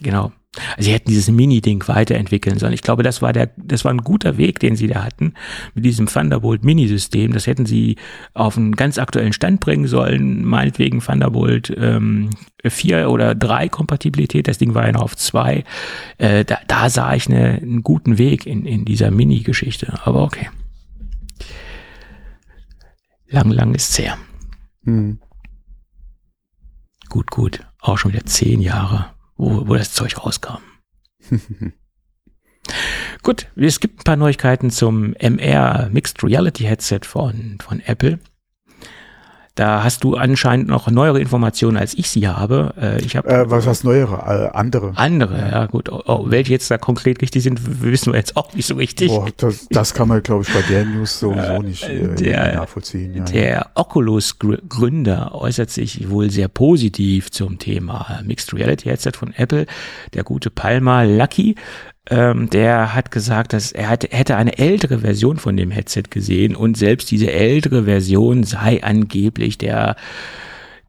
Genau. Also sie hätten dieses Mini-Ding weiterentwickeln sollen. Ich glaube, das war der, das war ein guter Weg, den sie da hatten mit diesem Thunderbolt Mini-System. Das hätten sie auf einen ganz aktuellen Stand bringen sollen, meinetwegen Thunderbolt ähm, 4 oder 3 Kompatibilität. Das Ding war ja noch auf 2. Äh, da, da sah ich eine, einen guten Weg in, in dieser Mini-Geschichte. Aber okay. Lang, lang ist's her. Hm. Gut, gut. Auch schon wieder zehn Jahre wo, wo das Zeug rauskam. Gut, es gibt ein paar Neuigkeiten zum MR Mixed Reality Headset von, von Apple. Da hast du anscheinend noch neuere Informationen, als ich sie habe. Äh, ich habe äh, was heißt neuere? Äh, andere. Andere, ja, ja gut. Oh, oh, welche jetzt da konkret richtig sind, wissen wir jetzt auch nicht so richtig. Boah, das, das kann man, glaube ich, bei der News sowieso nicht äh, der, nachvollziehen. Ja, der Oculus-Gründer äußert sich wohl sehr positiv zum Thema Mixed Reality Headset von Apple. Der gute Palmer Lucky ähm, der hat gesagt, dass er hatte, hätte eine ältere Version von dem Headset gesehen und selbst diese ältere Version sei angeblich der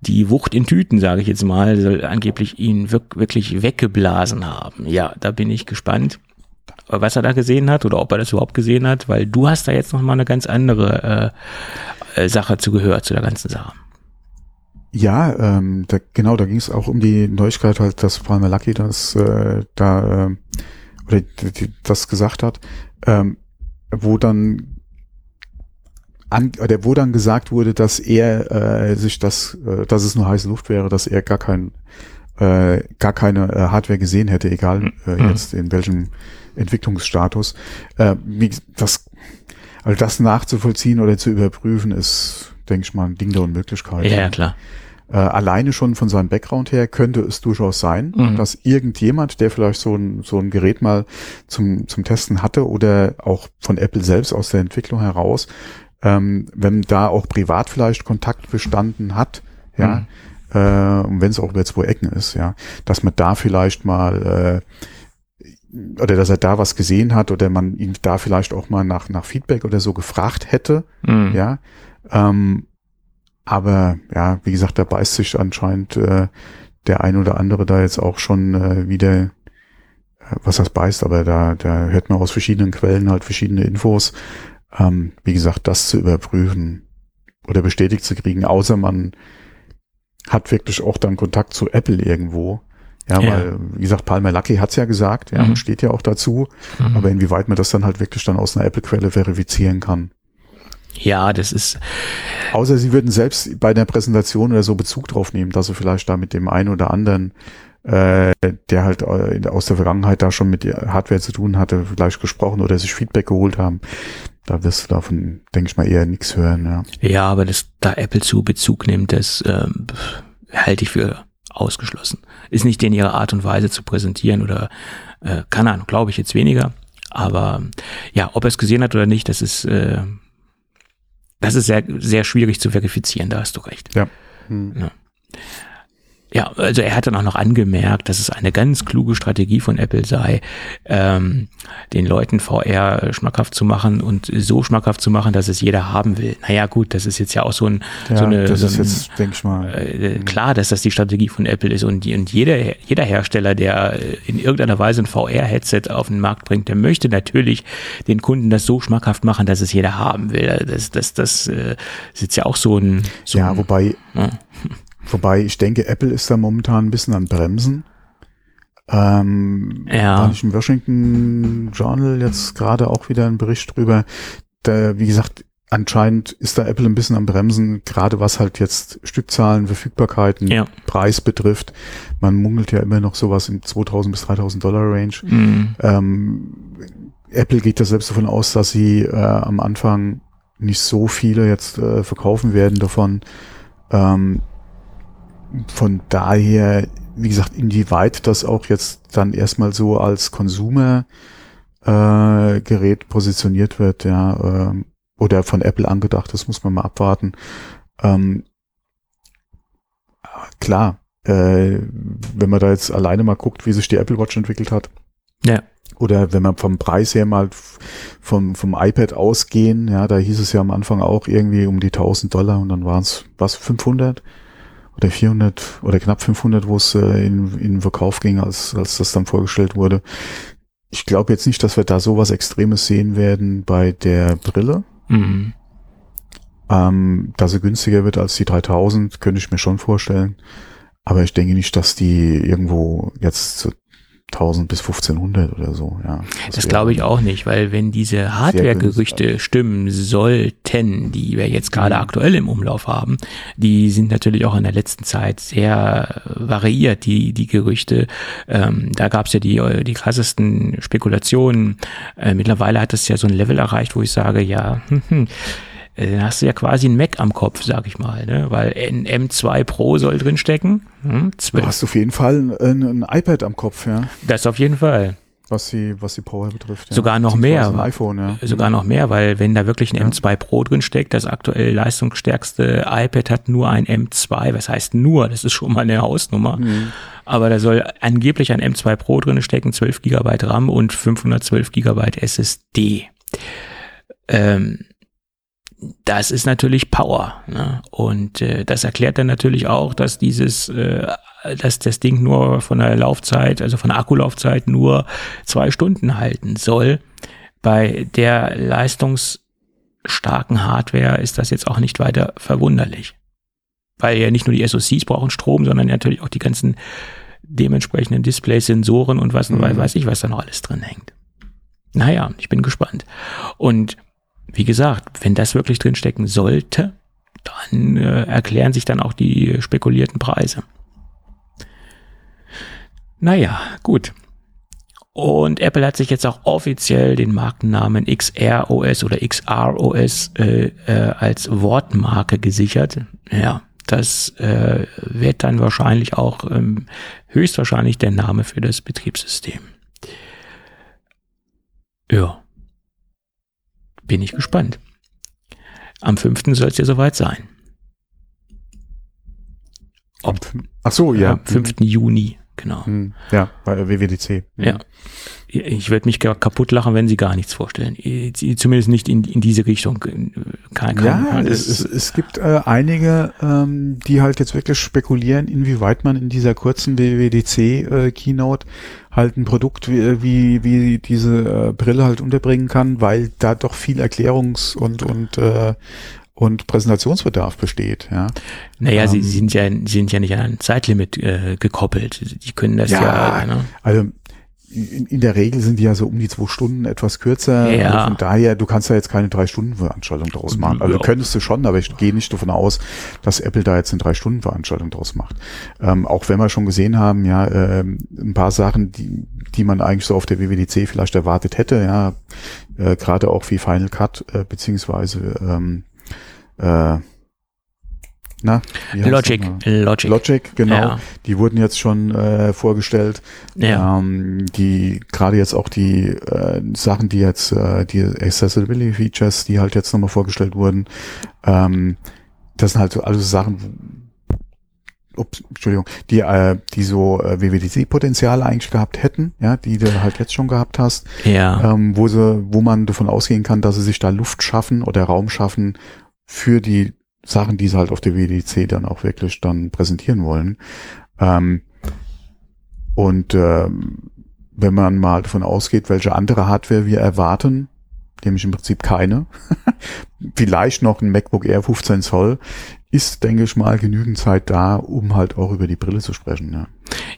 die Wucht in Tüten, sage ich jetzt mal, soll angeblich ihn wirklich weggeblasen haben. Ja, da bin ich gespannt, was er da gesehen hat oder ob er das überhaupt gesehen hat, weil du hast da jetzt noch mal eine ganz andere äh, äh Sache zugehört zu der ganzen Sache. Ja, ähm, da, genau, da ging es auch um die Neuigkeit, halt, dass Palmer Lucky das äh, da äh, oder die, die, das gesagt hat, ähm, wo dann an, oder wo dann gesagt wurde, dass er äh, sich das, äh, dass es nur heiße Luft wäre, dass er gar kein äh, gar keine äh, Hardware gesehen hätte, egal äh, mhm. jetzt in welchem Entwicklungsstatus. Äh, wie, das, also das nachzuvollziehen oder zu überprüfen, ist, denke ich mal, ein Ding der Unmöglichkeit. Ja, ja klar. Äh, alleine schon von seinem Background her könnte es durchaus sein, mhm. dass irgendjemand, der vielleicht so ein, so ein Gerät mal zum, zum Testen hatte oder auch von Apple selbst aus der Entwicklung heraus, ähm, wenn da auch privat vielleicht Kontakt bestanden hat, ja, mhm. äh, und wenn es auch über zwei Ecken ist, ja, dass man da vielleicht mal äh, oder dass er da was gesehen hat oder man ihn da vielleicht auch mal nach, nach Feedback oder so gefragt hätte, mhm. ja, ähm, aber ja, wie gesagt, da beißt sich anscheinend äh, der ein oder andere da jetzt auch schon äh, wieder, äh, was das beißt, aber da, da hört man aus verschiedenen Quellen halt verschiedene Infos. Ähm, wie gesagt, das zu überprüfen oder bestätigt zu kriegen, außer man hat wirklich auch dann Kontakt zu Apple irgendwo. Ja, ja. weil, wie gesagt, Palmer Lucky hat's ja gesagt, ja, mhm. steht ja auch dazu. Mhm. Aber inwieweit man das dann halt wirklich dann aus einer Apple-Quelle verifizieren kann. Ja, das ist. Außer sie würden selbst bei der Präsentation oder so Bezug drauf nehmen, dass sie vielleicht da mit dem einen oder anderen, äh, der halt äh, aus der Vergangenheit da schon mit Hardware zu tun hatte, vielleicht gesprochen oder sich Feedback geholt haben. Da wirst du davon, denke ich mal, eher nichts hören. Ja, ja aber dass da Apple zu Bezug nimmt, das ähm, halte ich für ausgeschlossen. Ist nicht in ihrer Art und Weise zu präsentieren oder äh, keine Ahnung, glaube ich jetzt weniger. Aber ja, ob er es gesehen hat oder nicht, das ist äh, das ist sehr, sehr schwierig zu verifizieren, da hast du recht. Ja. Hm. ja. Ja, also er hat dann auch noch angemerkt, dass es eine ganz kluge Strategie von Apple sei, ähm, den Leuten VR schmackhaft zu machen und so schmackhaft zu machen, dass es jeder haben will. Naja, gut, das ist jetzt ja auch so, ein, ja, so eine. Das so ist ein, jetzt, denke ich mal. Äh, klar, dass das die Strategie von Apple ist und, die, und jeder, jeder Hersteller, der in irgendeiner Weise ein VR-Headset auf den Markt bringt, der möchte natürlich den Kunden das so schmackhaft machen, dass es jeder haben will. Das, das, das äh, ist jetzt ja auch so ein. So ja, ein, wobei. Wobei ich denke, Apple ist da momentan ein bisschen am Bremsen. Ähm, ja. War nicht im Washington Journal jetzt gerade auch wieder ein Bericht drüber. Da, wie gesagt, anscheinend ist da Apple ein bisschen am Bremsen, gerade was halt jetzt Stückzahlen, Verfügbarkeiten, ja. Preis betrifft. Man munkelt ja immer noch sowas im 2000 bis 3000 Dollar Range. Mhm. Ähm, Apple geht da selbst davon aus, dass sie äh, am Anfang nicht so viele jetzt äh, verkaufen werden davon. Ähm, von daher, wie gesagt, inwieweit das auch jetzt dann erstmal so als Konsumergerät äh, positioniert wird, ja, äh, oder von Apple angedacht, das muss man mal abwarten. Ähm, klar, äh, wenn man da jetzt alleine mal guckt, wie sich die Apple Watch entwickelt hat. Ja. Oder wenn man vom Preis her mal vom, vom iPad ausgehen, ja, da hieß es ja am Anfang auch irgendwie um die 1000 Dollar und dann waren es, was, 500? Oder 400 oder knapp 500, wo es äh, in, in Verkauf ging, als, als das dann vorgestellt wurde. Ich glaube jetzt nicht, dass wir da sowas Extremes sehen werden bei der Brille. Mhm. Ähm, dass sie günstiger wird als die 3000, könnte ich mir schon vorstellen. Aber ich denke nicht, dass die irgendwo jetzt 1000 bis 1500 oder so, ja. Das, das glaube ich auch nicht, weil wenn diese Hardware-Gerüchte stimmen sollten, die wir jetzt gerade mhm. aktuell im Umlauf haben, die sind natürlich auch in der letzten Zeit sehr variiert, die, die Gerüchte. Ähm, da gab es ja die, die krassesten Spekulationen. Äh, mittlerweile hat es ja so ein Level erreicht, wo ich sage, ja, hm, hm, äh, dann hast du ja quasi ein Mac am Kopf, sag ich mal, ne? weil ein M2 Pro soll drinstecken. Hm, du hast auf jeden Fall ein, ein iPad am Kopf, ja. Das auf jeden Fall. Was die, was die Power betrifft. Ja. Sogar noch mehr. IPhone, ja. Sogar noch mehr, weil wenn da wirklich ein ja. M2 Pro drin steckt, das aktuell leistungsstärkste iPad hat nur ein M2. Was heißt nur? Das ist schon mal eine Hausnummer. Mhm. Aber da soll angeblich ein M2 Pro drin stecken, 12 Gigabyte RAM und 512 Gigabyte SSD. Ähm, das ist natürlich Power. Ne? Und äh, das erklärt dann natürlich auch, dass dieses, äh, dass das Ding nur von der Laufzeit, also von der Akkulaufzeit nur zwei Stunden halten soll. Bei der leistungsstarken Hardware ist das jetzt auch nicht weiter verwunderlich. Weil ja nicht nur die SoCs brauchen Strom, sondern natürlich auch die ganzen dementsprechenden Displays, Sensoren und was mhm. weiß ich, was da noch alles drin hängt. Naja, ich bin gespannt. Und wie gesagt, wenn das wirklich drinstecken sollte, dann äh, erklären sich dann auch die spekulierten Preise. Naja, gut. Und Apple hat sich jetzt auch offiziell den Markennamen XROS oder XROS äh, äh, als Wortmarke gesichert. Ja, das äh, wird dann wahrscheinlich auch ähm, höchstwahrscheinlich der Name für das Betriebssystem. Ja. Bin ich gespannt. Am 5. soll es ja soweit sein. Ob, Ach so, ja. Am 5. Juni, genau. Hm, ja, bei WWDC. Ja. Ich würde mich kaputt lachen, wenn sie gar nichts vorstellen. Zumindest nicht in, in diese Richtung. Kein, kein, ja, es, es, es gibt äh, einige, ähm, die halt jetzt wirklich spekulieren, inwieweit man in dieser kurzen WWDC-Keynote äh, halt ein Produkt wie, wie, wie diese äh, Brille halt unterbringen kann, weil da doch viel Erklärungs- und, und, äh, und Präsentationsbedarf besteht, ja. Naja, ähm, sie sind ja, sind ja nicht an ein Zeitlimit äh, gekoppelt. Die können das ja, ja ne? also in, in der Regel sind die ja so um die zwei Stunden etwas kürzer. Ja. Von daher, du kannst ja jetzt keine drei Stunden Veranstaltung daraus machen. Also ja. könntest du schon, aber ich gehe nicht davon aus, dass Apple da jetzt eine drei Stunden Veranstaltung daraus macht. Ähm, auch wenn wir schon gesehen haben, ja, äh, ein paar Sachen, die, die man eigentlich so auf der WWDC vielleicht erwartet hätte, ja, äh, gerade auch wie Final Cut, äh, beziehungsweise ähm, äh, na, Logic, Logic. Logic, genau. Ja. Die wurden jetzt schon äh, vorgestellt. Ja. Ähm, die gerade jetzt auch die äh, Sachen, die jetzt äh, die Accessibility Features, die halt jetzt nochmal vorgestellt wurden. Ähm, das sind halt so alles Sachen, ups, Entschuldigung, die äh, die so äh, WWDC-Potenzial eigentlich gehabt hätten, ja, die du halt jetzt schon gehabt hast. Ja. Ähm, wo sie, wo man davon ausgehen kann, dass sie sich da Luft schaffen oder Raum schaffen für die Sachen, die sie halt auf der WDC dann auch wirklich dann präsentieren wollen. Ähm, und ähm, wenn man mal davon ausgeht, welche andere Hardware wir erwarten, nämlich im Prinzip keine, vielleicht noch ein MacBook Air 15 Zoll, ist, denke ich mal, genügend Zeit da, um halt auch über die Brille zu sprechen. Ja.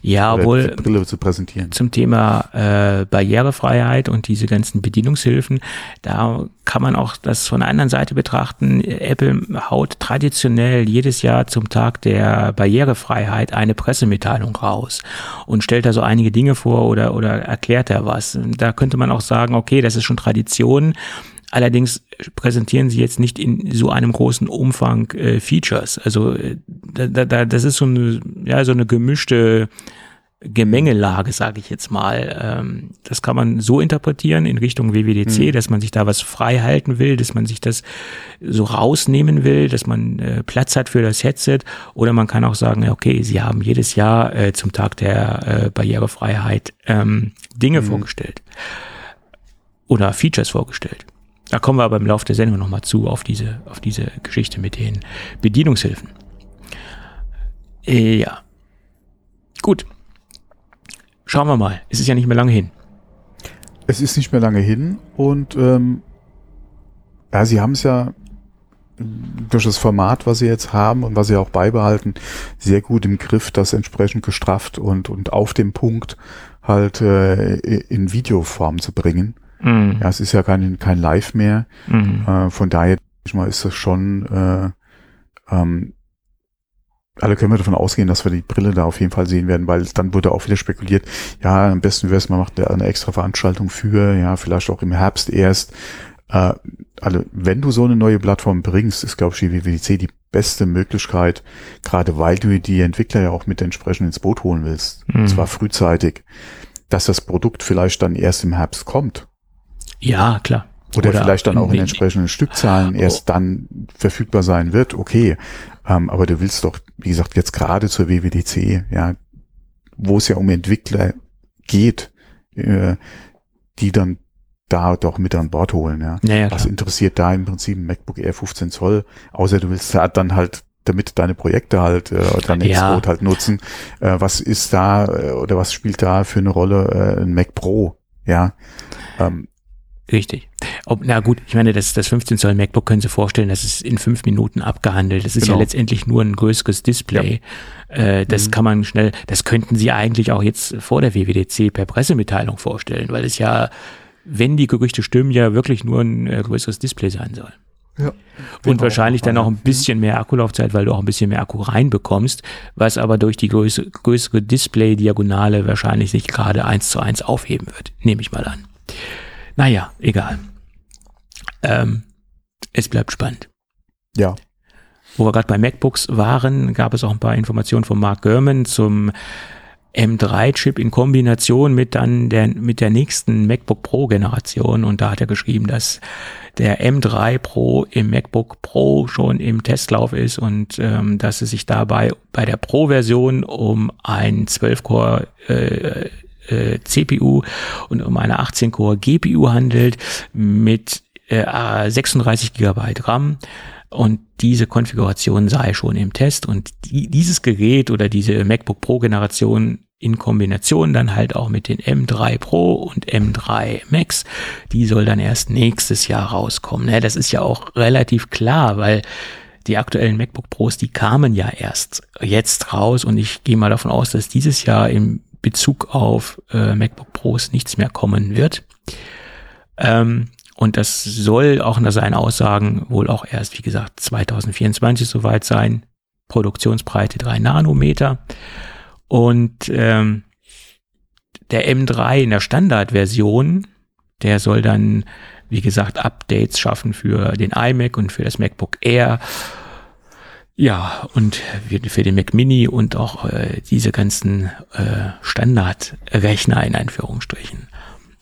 Ja, Oder obwohl Brille zu präsentieren. Zum Thema äh, Barrierefreiheit und diese ganzen Bedienungshilfen, da kann man auch das von der anderen Seite betrachten. Apple haut traditionell jedes Jahr zum Tag der Barrierefreiheit eine Pressemitteilung raus und stellt da so einige Dinge vor oder, oder erklärt da was. Da könnte man auch sagen, okay, das ist schon Tradition. Allerdings präsentieren sie jetzt nicht in so einem großen Umfang äh, Features. Also äh, da, da, das ist so eine, ja, so eine gemischte Gemengelage, sage ich jetzt mal. Ähm, das kann man so interpretieren in Richtung WWDC, mhm. dass man sich da was frei halten will, dass man sich das so rausnehmen will, dass man äh, Platz hat für das Headset. Oder man kann auch sagen, okay, sie haben jedes Jahr äh, zum Tag der äh, Barrierefreiheit ähm, Dinge mhm. vorgestellt oder Features vorgestellt. Da kommen wir aber im Laufe der Sendung nochmal zu, auf diese, auf diese Geschichte mit den Bedienungshilfen. Äh, ja. Gut. Schauen wir mal. Es ist ja nicht mehr lange hin. Es ist nicht mehr lange hin und ähm, ja, sie haben es ja durch das Format, was sie jetzt haben und was sie auch beibehalten, sehr gut im Griff, das entsprechend gestrafft und, und auf dem Punkt halt äh, in Videoform zu bringen. Mhm. Ja, es ist ja kein, kein Live mehr. Mhm. Äh, von daher ich mal, ist das schon, äh, ähm, alle können wir davon ausgehen, dass wir die Brille da auf jeden Fall sehen werden, weil dann wurde auch wieder spekuliert, ja, am besten wäre es, man macht eine extra Veranstaltung für, ja, vielleicht auch im Herbst erst. Äh, also wenn du so eine neue Plattform bringst, ist, glaube ich, die WWDC die beste Möglichkeit, gerade weil du die Entwickler ja auch mit entsprechend ins Boot holen willst, mhm. und zwar frühzeitig, dass das Produkt vielleicht dann erst im Herbst kommt. Ja, klar. Oder, Oder vielleicht dann auch in entsprechenden Stückzahlen erst oh. dann verfügbar sein wird, okay. Ähm, aber du willst doch, wie gesagt, jetzt gerade zur WWDC, ja, wo es ja um Entwickler geht, äh, die dann da doch mit an Bord holen. Ja. ja, ja Was interessiert da im Prinzip ein MacBook Air 15 Zoll, außer du willst da dann halt damit deine Projekte halt äh, dein ja. halt nutzen. Äh, was ist da äh, oder was spielt da für eine Rolle äh, ein Mac Pro? Ja. Ähm, Richtig. Ob, na gut, ich meine, das, das 15 Zoll MacBook können Sie vorstellen, das ist in fünf Minuten abgehandelt. Das ist genau. ja letztendlich nur ein größeres Display. Ja. Äh, das mhm. kann man schnell, das könnten Sie eigentlich auch jetzt vor der WWDC per Pressemitteilung vorstellen, weil es ja wenn die Gerüchte stimmen, ja wirklich nur ein äh, größeres Display sein soll. Ja, und wahrscheinlich dann auch ein bisschen mehr Akkulaufzeit, weil du auch ein bisschen mehr Akku reinbekommst, was aber durch die größere, größere Display-Diagonale wahrscheinlich sich gerade eins zu eins aufheben wird. Nehme ich mal an. Naja, egal. Ähm, es bleibt spannend. Ja. Wo wir gerade bei MacBooks waren, gab es auch ein paar Informationen von Mark Gurman zum M3-Chip in Kombination mit dann der, mit der nächsten MacBook Pro Generation. Und da hat er geschrieben, dass der M3 Pro im MacBook Pro schon im Testlauf ist und ähm, dass es sich dabei bei der Pro-Version um ein 12-Core äh, äh, CPU und um eine 18-Core GPU handelt mit äh, 36 GB RAM und diese Konfiguration sei schon im Test und die, dieses Gerät oder diese MacBook Pro Generation in Kombination dann halt auch mit den M3 Pro und M3 Max, die soll dann erst nächstes Jahr rauskommen. Ja, das ist ja auch relativ klar, weil die aktuellen MacBook Pros, die kamen ja erst jetzt raus und ich gehe mal davon aus, dass dieses Jahr im Bezug auf äh, MacBook Pros nichts mehr kommen wird. Ähm, und das soll auch nach seinen Aussagen wohl auch erst, wie gesagt, 2024 soweit sein. Produktionsbreite 3 Nanometer. Und ähm, der M3 in der Standardversion, der soll dann, wie gesagt, Updates schaffen für den iMac und für das MacBook Air. Ja, und für den Mac Mini und auch äh, diese ganzen äh, Standardrechner in Anführungsstrichen.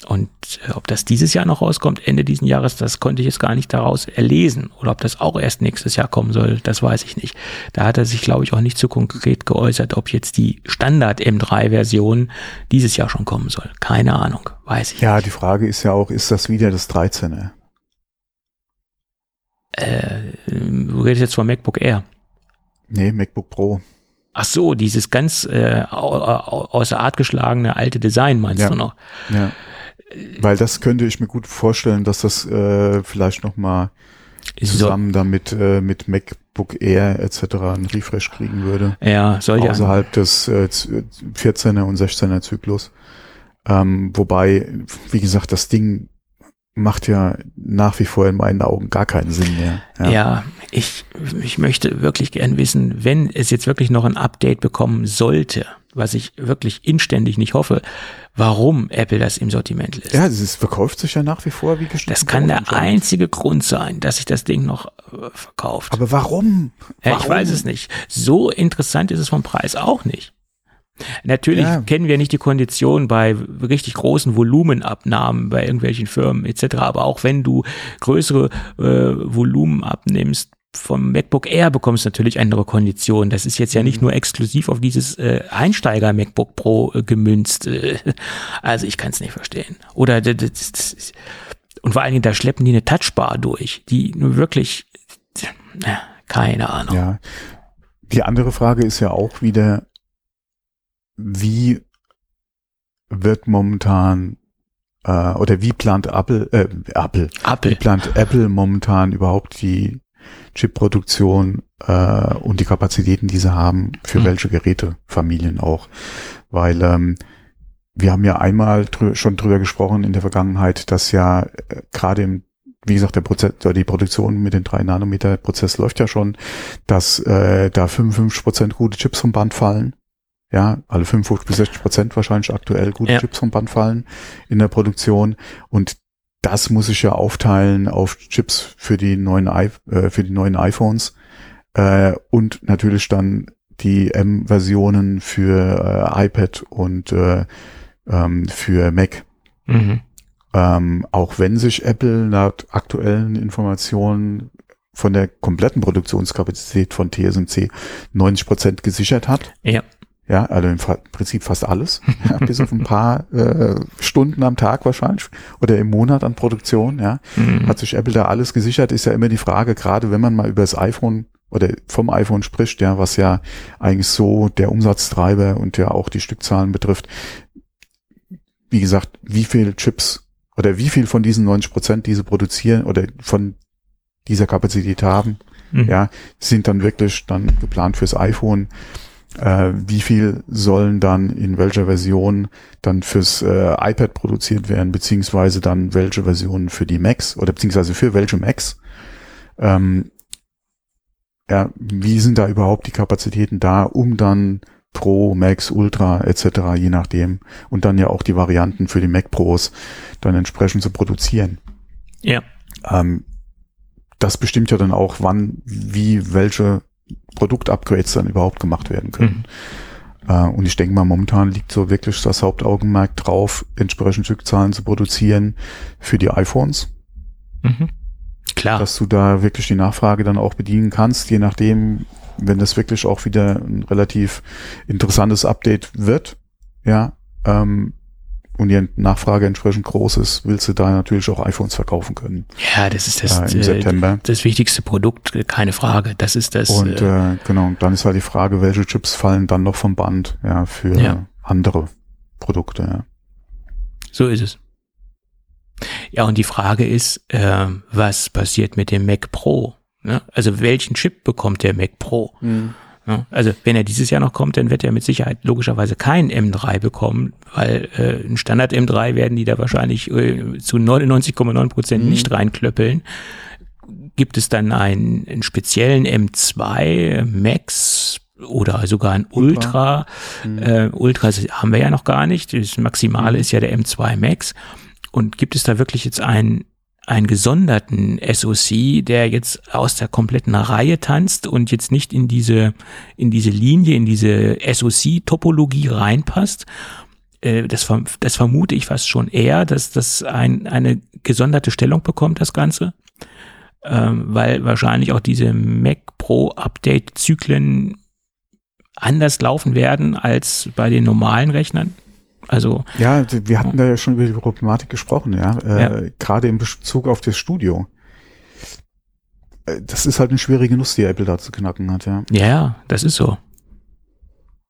Und äh, ob das dieses Jahr noch rauskommt, Ende diesen Jahres, das konnte ich jetzt gar nicht daraus erlesen. Oder ob das auch erst nächstes Jahr kommen soll, das weiß ich nicht. Da hat er sich, glaube ich, auch nicht so konkret geäußert, ob jetzt die Standard M3-Version dieses Jahr schon kommen soll. Keine Ahnung, weiß ich ja, nicht. Ja, die Frage ist ja auch, ist das wieder das 13er? Äh, du redest jetzt von MacBook Air. Nee, MacBook Pro. Ach so, dieses ganz äh, außer Art geschlagene alte Design meinst ja. du noch? Ja. Weil das könnte ich mir gut vorstellen, dass das äh, vielleicht noch mal zusammen damit äh, mit MacBook Air etc. einen Refresh kriegen würde. Ja, soll ja. Außerhalb des äh, 14er und 16er Zyklus. Ähm, wobei, wie gesagt, das Ding macht ja nach wie vor in meinen Augen gar keinen Sinn mehr. Ja, ja ich, ich möchte wirklich gern wissen, wenn es jetzt wirklich noch ein Update bekommen sollte, was ich wirklich inständig nicht hoffe, warum Apple das im Sortiment lässt. Ja, es verkauft sich ja nach wie vor wie geschnitten. Das kann der einzige Grund sein, dass sich das Ding noch äh, verkauft. Aber warum? Ja, ich weiß es nicht. So interessant ist es vom Preis auch nicht. Natürlich ja. kennen wir nicht die Konditionen bei richtig großen Volumenabnahmen bei irgendwelchen Firmen etc. Aber auch wenn du größere äh, Volumen abnimmst, vom MacBook Air bekommst du natürlich andere Konditionen. Das ist jetzt ja nicht mhm. nur exklusiv auf dieses äh, Einsteiger MacBook Pro äh, gemünzt. Äh, also ich kann es nicht verstehen. Oder das, das, und vor allen Dingen da schleppen die eine Touchbar durch, die wirklich äh, keine Ahnung. Ja. Die andere Frage ist ja auch wieder, wie wird momentan äh, oder wie plant Apple, äh, Apple, Apple. wie plant Apple momentan überhaupt die Chip-Produktion äh, und die Kapazitäten, die sie haben, für mhm. welche Gerätefamilien auch. Weil ähm, wir haben ja einmal drü schon drüber gesprochen in der Vergangenheit, dass ja äh, gerade im wie gesagt, der Prozess, die Produktion mit den drei Nanometer Prozess läuft ja schon, dass äh, da 55 Prozent gute Chips vom Band fallen ja, alle 55 bis 60 Prozent wahrscheinlich aktuell gute ja. Chips vom Band fallen in der Produktion und das muss ich ja aufteilen auf Chips für die neuen, I äh, für die neuen iPhones äh, und natürlich dann die M-Versionen für äh, iPad und äh, ähm, für Mac. Mhm. Ähm, auch wenn sich Apple laut aktuellen Informationen von der kompletten Produktionskapazität von TSMC 90 Prozent gesichert hat. Ja. Ja, also im Prinzip fast alles, ja, bis auf ein paar äh, Stunden am Tag wahrscheinlich oder im Monat an Produktion. Ja, mhm. hat sich Apple da alles gesichert. Ist ja immer die Frage, gerade wenn man mal über das iPhone oder vom iPhone spricht, ja, was ja eigentlich so der Umsatztreiber und ja auch die Stückzahlen betrifft. Wie gesagt, wie viel Chips oder wie viel von diesen 90 Prozent, die sie produzieren oder von dieser Kapazität haben, mhm. ja, sind dann wirklich dann geplant fürs iPhone äh, wie viel sollen dann in welcher Version dann fürs äh, iPad produziert werden, beziehungsweise dann welche Versionen für die Macs oder beziehungsweise für welche Macs. Ähm, ja, wie sind da überhaupt die Kapazitäten da, um dann Pro, Max, Ultra etc., je nachdem, und dann ja auch die Varianten für die Mac Pros dann entsprechend zu produzieren. Ja. Ähm, das bestimmt ja dann auch, wann, wie, welche Produktupgrades dann überhaupt gemacht werden können. Mhm. Äh, und ich denke mal, momentan liegt so wirklich das Hauptaugenmerk drauf, entsprechend Stückzahlen zu produzieren für die iPhones. Mhm. Klar. Dass du da wirklich die Nachfrage dann auch bedienen kannst, je nachdem, wenn das wirklich auch wieder ein relativ interessantes Update wird, ja, ähm, und die Nachfrage entsprechend groß ist, willst du da natürlich auch iPhones verkaufen können. Ja, das ist das, äh, im September. das wichtigste Produkt, keine Frage. Das ist das. Und äh, genau, und dann ist halt die Frage, welche Chips fallen dann noch vom Band, ja, für ja. andere Produkte, ja. So ist es. Ja, und die Frage ist, äh, was passiert mit dem Mac Pro? Ne? Also welchen Chip bekommt der Mac Pro? Mhm. Also wenn er dieses Jahr noch kommt, dann wird er mit Sicherheit logischerweise kein M3 bekommen, weil äh, ein Standard M3 werden die da wahrscheinlich äh, zu 99,9 Prozent mhm. nicht reinklöppeln. Gibt es dann einen, einen speziellen M2 Max oder sogar ein Ultra? Ultra, mhm. äh, Ultra haben wir ja noch gar nicht. Das Maximale mhm. ist ja der M2 Max. Und gibt es da wirklich jetzt einen einen gesonderten SOC, der jetzt aus der kompletten Reihe tanzt und jetzt nicht in diese, in diese Linie, in diese SOC-Topologie reinpasst. Äh, das, das vermute ich fast schon eher, dass das ein, eine gesonderte Stellung bekommt, das Ganze. Ähm, weil wahrscheinlich auch diese Mac Pro Update-Zyklen anders laufen werden als bei den normalen Rechnern. Also ja, wir hatten da ja schon über die Problematik gesprochen, ja, äh, ja. gerade in Bezug auf das Studio. Äh, das ist halt eine schwierige Nuss, die Apple da zu knacken hat, ja. Ja, das ist so.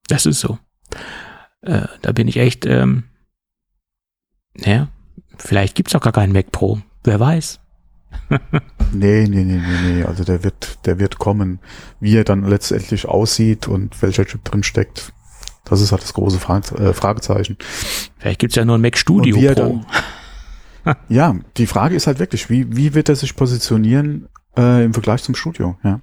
Das ist so. Äh, da bin ich echt, ähm, naja, vielleicht gibt's auch gar keinen Mac Pro. Wer weiß. nee, nee, nee, nee, nee. Also der wird, der wird kommen. Wie er dann letztendlich aussieht und welcher Chip drin steckt, das ist halt das große äh, Fragezeichen. Vielleicht gibt's ja nur ein Mac Studio Pro. Dann, ja, die Frage ist halt wirklich, wie, wie wird er sich positionieren äh, im Vergleich zum Studio? Ja.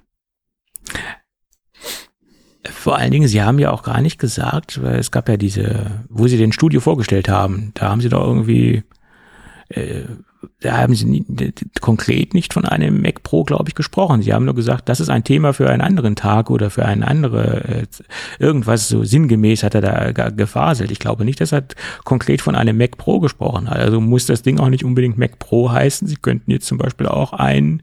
Vor allen Dingen, Sie haben ja auch gar nicht gesagt, weil es gab ja diese, wo Sie den Studio vorgestellt haben, da haben Sie doch irgendwie äh, da haben sie nie, konkret nicht von einem Mac Pro, glaube ich, gesprochen. Sie haben nur gesagt, das ist ein Thema für einen anderen Tag oder für eine andere, äh, irgendwas so sinngemäß hat er da gefaselt. Ich glaube nicht, dass er konkret von einem Mac Pro gesprochen hat. Also muss das Ding auch nicht unbedingt Mac Pro heißen. Sie könnten jetzt zum Beispiel auch ein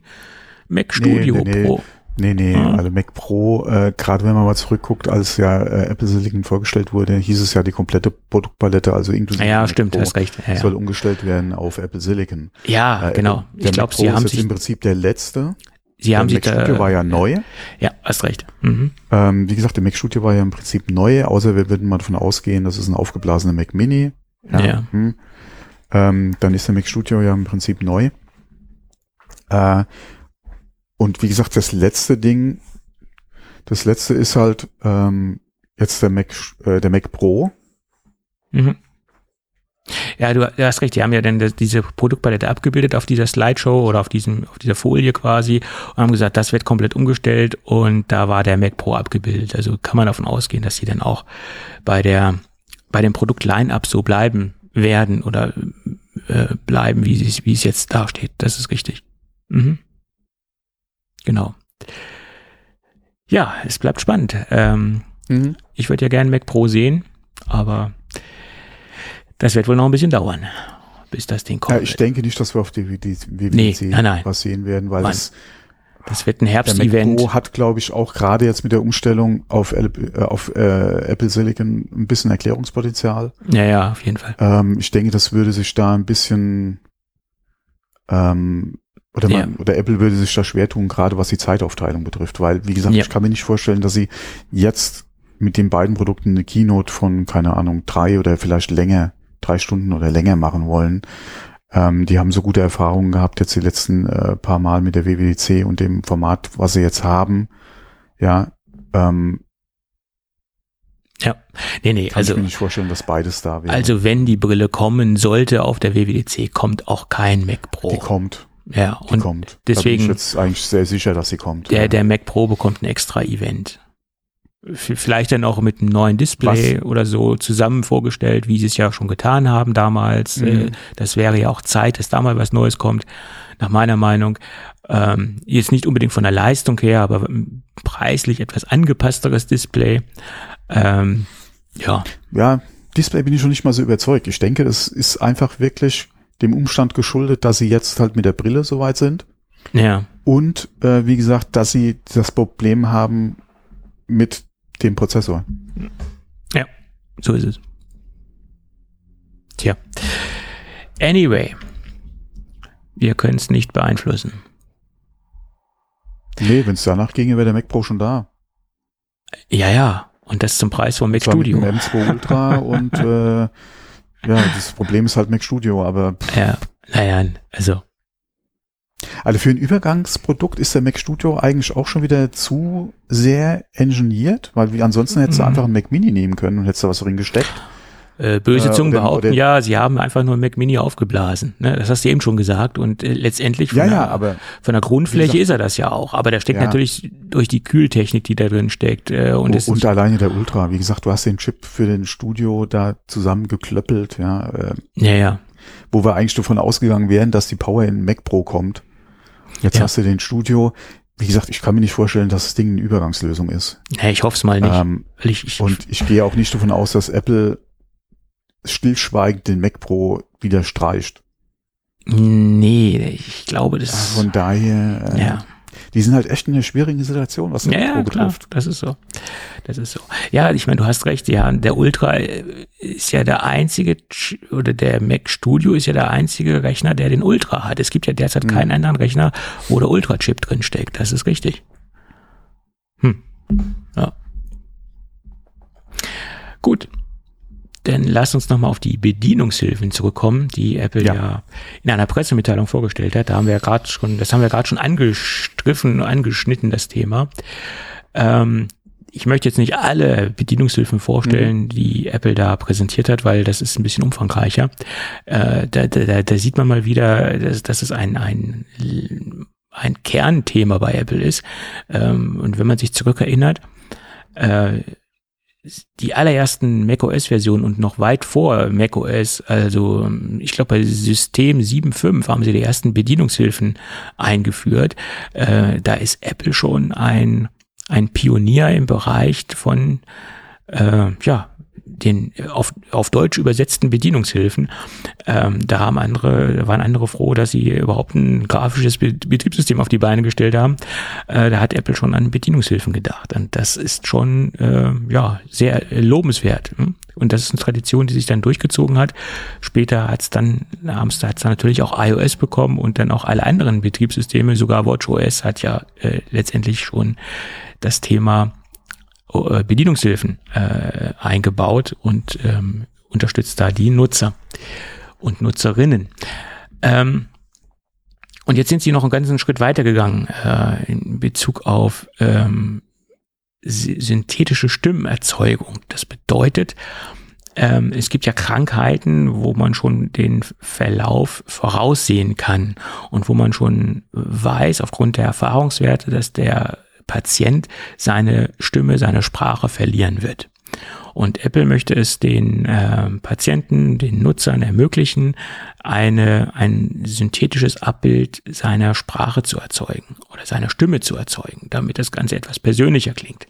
Mac Studio nee, nee, nee. Pro Nee, nee, ja. also Mac Pro, äh, gerade wenn man mal zurückguckt, als ja äh, Apple Silicon vorgestellt wurde, hieß es ja die komplette Produktpalette, also inklusive Ja, Mac stimmt, Pro, hast recht. Ja, ja. soll umgestellt werden auf Apple Silicon. Ja, äh, genau. ich glaube, sie haben ist sich im Prinzip der letzte. Sie der haben Mac sich Studio da, war ja neu. Ja, hast recht. Mhm. Ähm, wie gesagt, der Mac Studio war ja im Prinzip neu, außer wir würden mal davon ausgehen, das ist ein aufgeblasener Mac Mini. Ja. ja. Hm. Ähm, dann ist der Mac Studio ja im Prinzip neu. Äh, und wie gesagt, das letzte Ding das letzte ist halt ähm, jetzt der Mac, äh, der Mac Pro. Mhm. Ja, du, hast recht, die haben ja dann diese Produktpalette abgebildet auf dieser Slideshow oder auf diesem, auf dieser Folie quasi und haben gesagt, das wird komplett umgestellt und da war der Mac Pro abgebildet. Also kann man davon ausgehen, dass sie dann auch bei der, bei dem Produkt Line-Up so bleiben werden oder äh, bleiben, wie es, wie es jetzt dasteht. Das ist richtig. Mhm. Genau. Ja, es bleibt spannend. Ähm, mhm. Ich würde ja gerne Mac Pro sehen, aber das wird wohl noch ein bisschen dauern, bis das Ding kommt. Ja, ich denke nicht, dass wir auf die WWDC nee, nein, nein. was sehen werden, weil das das wird ein Herbst-Event. Pro hat, glaube ich, auch gerade jetzt mit der Umstellung auf, äh, auf äh, Apple Silicon ein bisschen Erklärungspotenzial. Ja, ja, auf jeden Fall. Ähm, ich denke, das würde sich da ein bisschen ähm, oder, man, ja. oder Apple würde sich da schwer tun, gerade was die Zeitaufteilung betrifft, weil, wie gesagt, ja. ich kann mir nicht vorstellen, dass sie jetzt mit den beiden Produkten eine Keynote von, keine Ahnung, drei oder vielleicht länger, drei Stunden oder länger machen wollen. Ähm, die haben so gute Erfahrungen gehabt jetzt die letzten äh, paar Mal mit der WWDC und dem Format, was sie jetzt haben. Ja, ähm, ja, nee, nee, Kann also. Ich mir nicht vorstellen, dass beides da wäre. Also, wenn die Brille kommen sollte auf der WWDC, kommt auch kein Mac Pro. Die kommt. Ja, und kommt. deswegen. Da bin ich jetzt eigentlich sehr sicher, dass sie kommt. Der, der Mac Pro bekommt ein extra Event. Vielleicht dann auch mit einem neuen Display Was? oder so zusammen vorgestellt, wie sie es ja schon getan haben damals. Mhm. Äh, das wäre ja auch Zeit, dass da mal was Neues kommt, nach meiner Meinung. Ähm, jetzt nicht unbedingt von der Leistung her, aber preislich etwas angepassteres Display. Ähm, ja. Ja, Display bin ich schon nicht mal so überzeugt. Ich denke, das ist einfach wirklich dem Umstand geschuldet, dass sie jetzt halt mit der Brille soweit sind. Ja. Und äh, wie gesagt, dass sie das Problem haben mit dem Prozessor. Ja, so ist es. Tja. Anyway, wir können es nicht beeinflussen. Nee, wenn es danach ginge, wäre der Mac Pro schon da. Ja, ja. Und das zum Preis von Mac Studio. Mit M2 Ultra und äh, ja, das Problem ist halt Mac Studio, aber. Ja, naja, also. Also für ein Übergangsprodukt ist der Mac Studio eigentlich auch schon wieder zu sehr engineert, weil wie ansonsten hättest du mhm. einfach einen Mac Mini nehmen können und hättest da was drin gesteckt. Äh, böse Zungen äh, behaupten, ja, sie haben einfach nur Mac Mini aufgeblasen. Ne? Das hast du eben schon gesagt. Und äh, letztendlich von, ja, der, ja, aber, von der Grundfläche gesagt, ist er das ja auch. Aber der steckt ja. natürlich durch die Kühltechnik, die da drin steckt. Äh, und oh, und alleine der Ultra. Wie gesagt, du hast den Chip für den Studio da zusammengeklöppelt. Ja, äh, ja, ja. Wo wir eigentlich davon ausgegangen wären, dass die Power in Mac Pro kommt. Jetzt ja. hast du den Studio. Wie gesagt, ich kann mir nicht vorstellen, dass das Ding eine Übergangslösung ist. Nee, ich hoffe es mal nicht. Ähm, ich, ich, und ich gehe auch nicht davon aus, dass Apple stillschweigend den Mac Pro wieder streicht. Nee, ich glaube, das. Ah, von daher, äh, ja. die sind halt echt in einer schwierigen Situation, was den ja, Mac Pro betrifft. Klar, das ist so. Das ist so. Ja, ich meine, du hast recht, ja, der Ultra äh, ist ja der einzige, oder der Mac Studio ist ja der einzige Rechner, der den Ultra hat. Es gibt ja derzeit mhm. keinen anderen Rechner, wo der Ultra-Chip drin steckt. Das ist richtig. Hm. Ja. Gut. Dann lass uns nochmal auf die Bedienungshilfen zurückkommen, die Apple ja. ja. in einer Pressemitteilung vorgestellt hat. Da haben wir ja gerade schon, das haben wir gerade schon angestriffen, angeschnitten, das Thema. Ähm, ich möchte jetzt nicht alle Bedienungshilfen vorstellen, mhm. die Apple da präsentiert hat, weil das ist ein bisschen umfangreicher. Äh, da, da, da sieht man mal wieder, dass, dass es ein, ein, ein Kernthema bei Apple ist. Ähm, und wenn man sich zurückerinnert, äh, die allerersten macOS-Versionen und noch weit vor macOS, also ich glaube bei System 7.5 haben sie die ersten Bedienungshilfen eingeführt. Äh, da ist Apple schon ein, ein Pionier im Bereich von äh, ja, den auf, auf Deutsch übersetzten Bedienungshilfen. Ähm, da haben andere, waren andere froh, dass sie überhaupt ein grafisches Betriebssystem auf die Beine gestellt haben. Äh, da hat Apple schon an Bedienungshilfen gedacht. Und das ist schon äh, ja sehr lobenswert. Hm? Und das ist eine Tradition, die sich dann durchgezogen hat. Später hat es dann, hat's dann natürlich auch iOS bekommen und dann auch alle anderen Betriebssysteme, sogar WatchOS hat ja äh, letztendlich schon das Thema Bedienungshilfen äh, eingebaut und ähm, unterstützt da die Nutzer und Nutzerinnen. Ähm, und jetzt sind sie noch einen ganzen Schritt weitergegangen äh, in Bezug auf ähm, synthetische Stimmenerzeugung. Das bedeutet, ähm, es gibt ja Krankheiten, wo man schon den Verlauf voraussehen kann und wo man schon weiß, aufgrund der Erfahrungswerte, dass der Patient seine Stimme, seine Sprache verlieren wird. Und Apple möchte es den äh, Patienten, den Nutzern ermöglichen, eine, ein synthetisches Abbild seiner Sprache zu erzeugen oder seiner Stimme zu erzeugen, damit das Ganze etwas persönlicher klingt.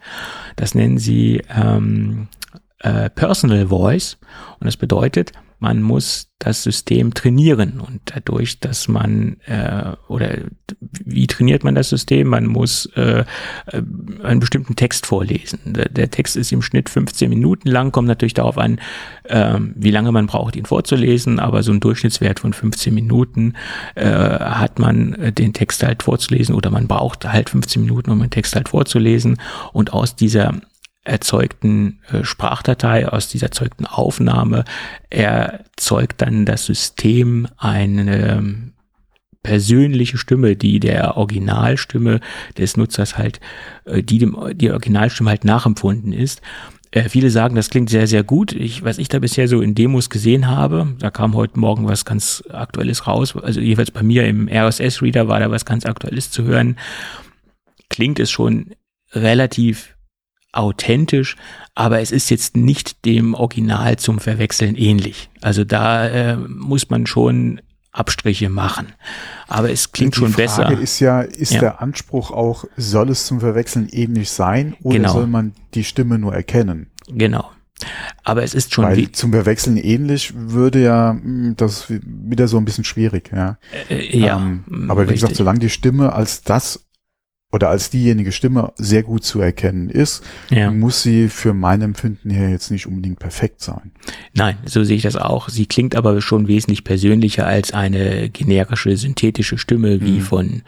Das nennen sie ähm, äh, Personal Voice und das bedeutet, man muss das System trainieren und dadurch, dass man äh, oder wie trainiert man das System? Man muss äh, äh einen bestimmten Text vorlesen. Der, der, Text ist im Schnitt 15 Minuten lang, kommt natürlich darauf an, äh, wie lange man braucht, ihn vorzulesen, aber so ein Durchschnittswert von 15 Minuten äh, hat man äh, den Text halt vorzulesen oder man braucht halt 15 Minuten, um den Text halt vorzulesen und aus dieser erzeugten äh, Sprachdatei, aus dieser erzeugten Aufnahme erzeugt dann das System eine ähm, persönliche Stimme, die der Originalstimme des Nutzers halt, äh, die dem die Originalstimme halt nachempfunden ist. Äh, viele sagen, das klingt sehr, sehr gut. Ich, was ich da bisher so in Demos gesehen habe, da kam heute Morgen was ganz Aktuelles raus. Also jeweils bei mir im RSS-Reader war da was ganz Aktuelles zu hören. Klingt es schon relativ authentisch, aber es ist jetzt nicht dem Original zum Verwechseln ähnlich. Also da äh, muss man schon Abstriche machen. Aber es klingt die schon Frage besser. Die Frage ist ja, ist ja. der Anspruch auch, soll es zum Verwechseln ähnlich sein oder genau. soll man die Stimme nur erkennen? Genau. Aber es ist schon Weil zum Verwechseln ähnlich würde ja hm, das wieder so ein bisschen schwierig, ja. Äh, ja. Ähm, aber wie richtig. gesagt, solange die Stimme als das oder als diejenige Stimme sehr gut zu erkennen ist, ja. muss sie für mein Empfinden her jetzt nicht unbedingt perfekt sein. Nein, so sehe ich das auch. Sie klingt aber schon wesentlich persönlicher als eine generische, synthetische Stimme wie mhm. von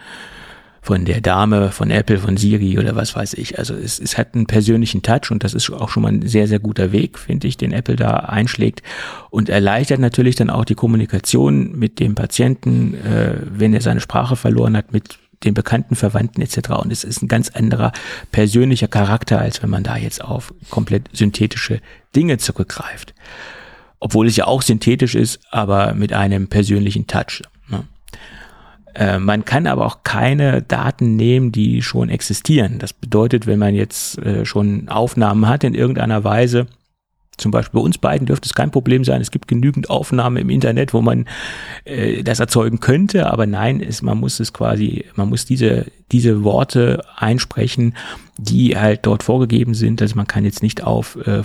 von der Dame, von Apple, von Siri oder was weiß ich. Also es, es hat einen persönlichen Touch und das ist auch schon mal ein sehr, sehr guter Weg, finde ich, den Apple da einschlägt und erleichtert natürlich dann auch die Kommunikation mit dem Patienten, äh, wenn er seine Sprache verloren hat, mit den bekannten Verwandten etc. Und es ist ein ganz anderer persönlicher Charakter, als wenn man da jetzt auf komplett synthetische Dinge zurückgreift. Obwohl es ja auch synthetisch ist, aber mit einem persönlichen Touch. Ne? Äh, man kann aber auch keine Daten nehmen, die schon existieren. Das bedeutet, wenn man jetzt äh, schon Aufnahmen hat in irgendeiner Weise, zum Beispiel bei uns beiden dürfte es kein Problem sein. Es gibt genügend Aufnahmen im Internet, wo man äh, das erzeugen könnte, aber nein, ist, man muss es quasi, man muss diese, diese Worte einsprechen, die halt dort vorgegeben sind. Also man kann jetzt nicht auf äh, äh,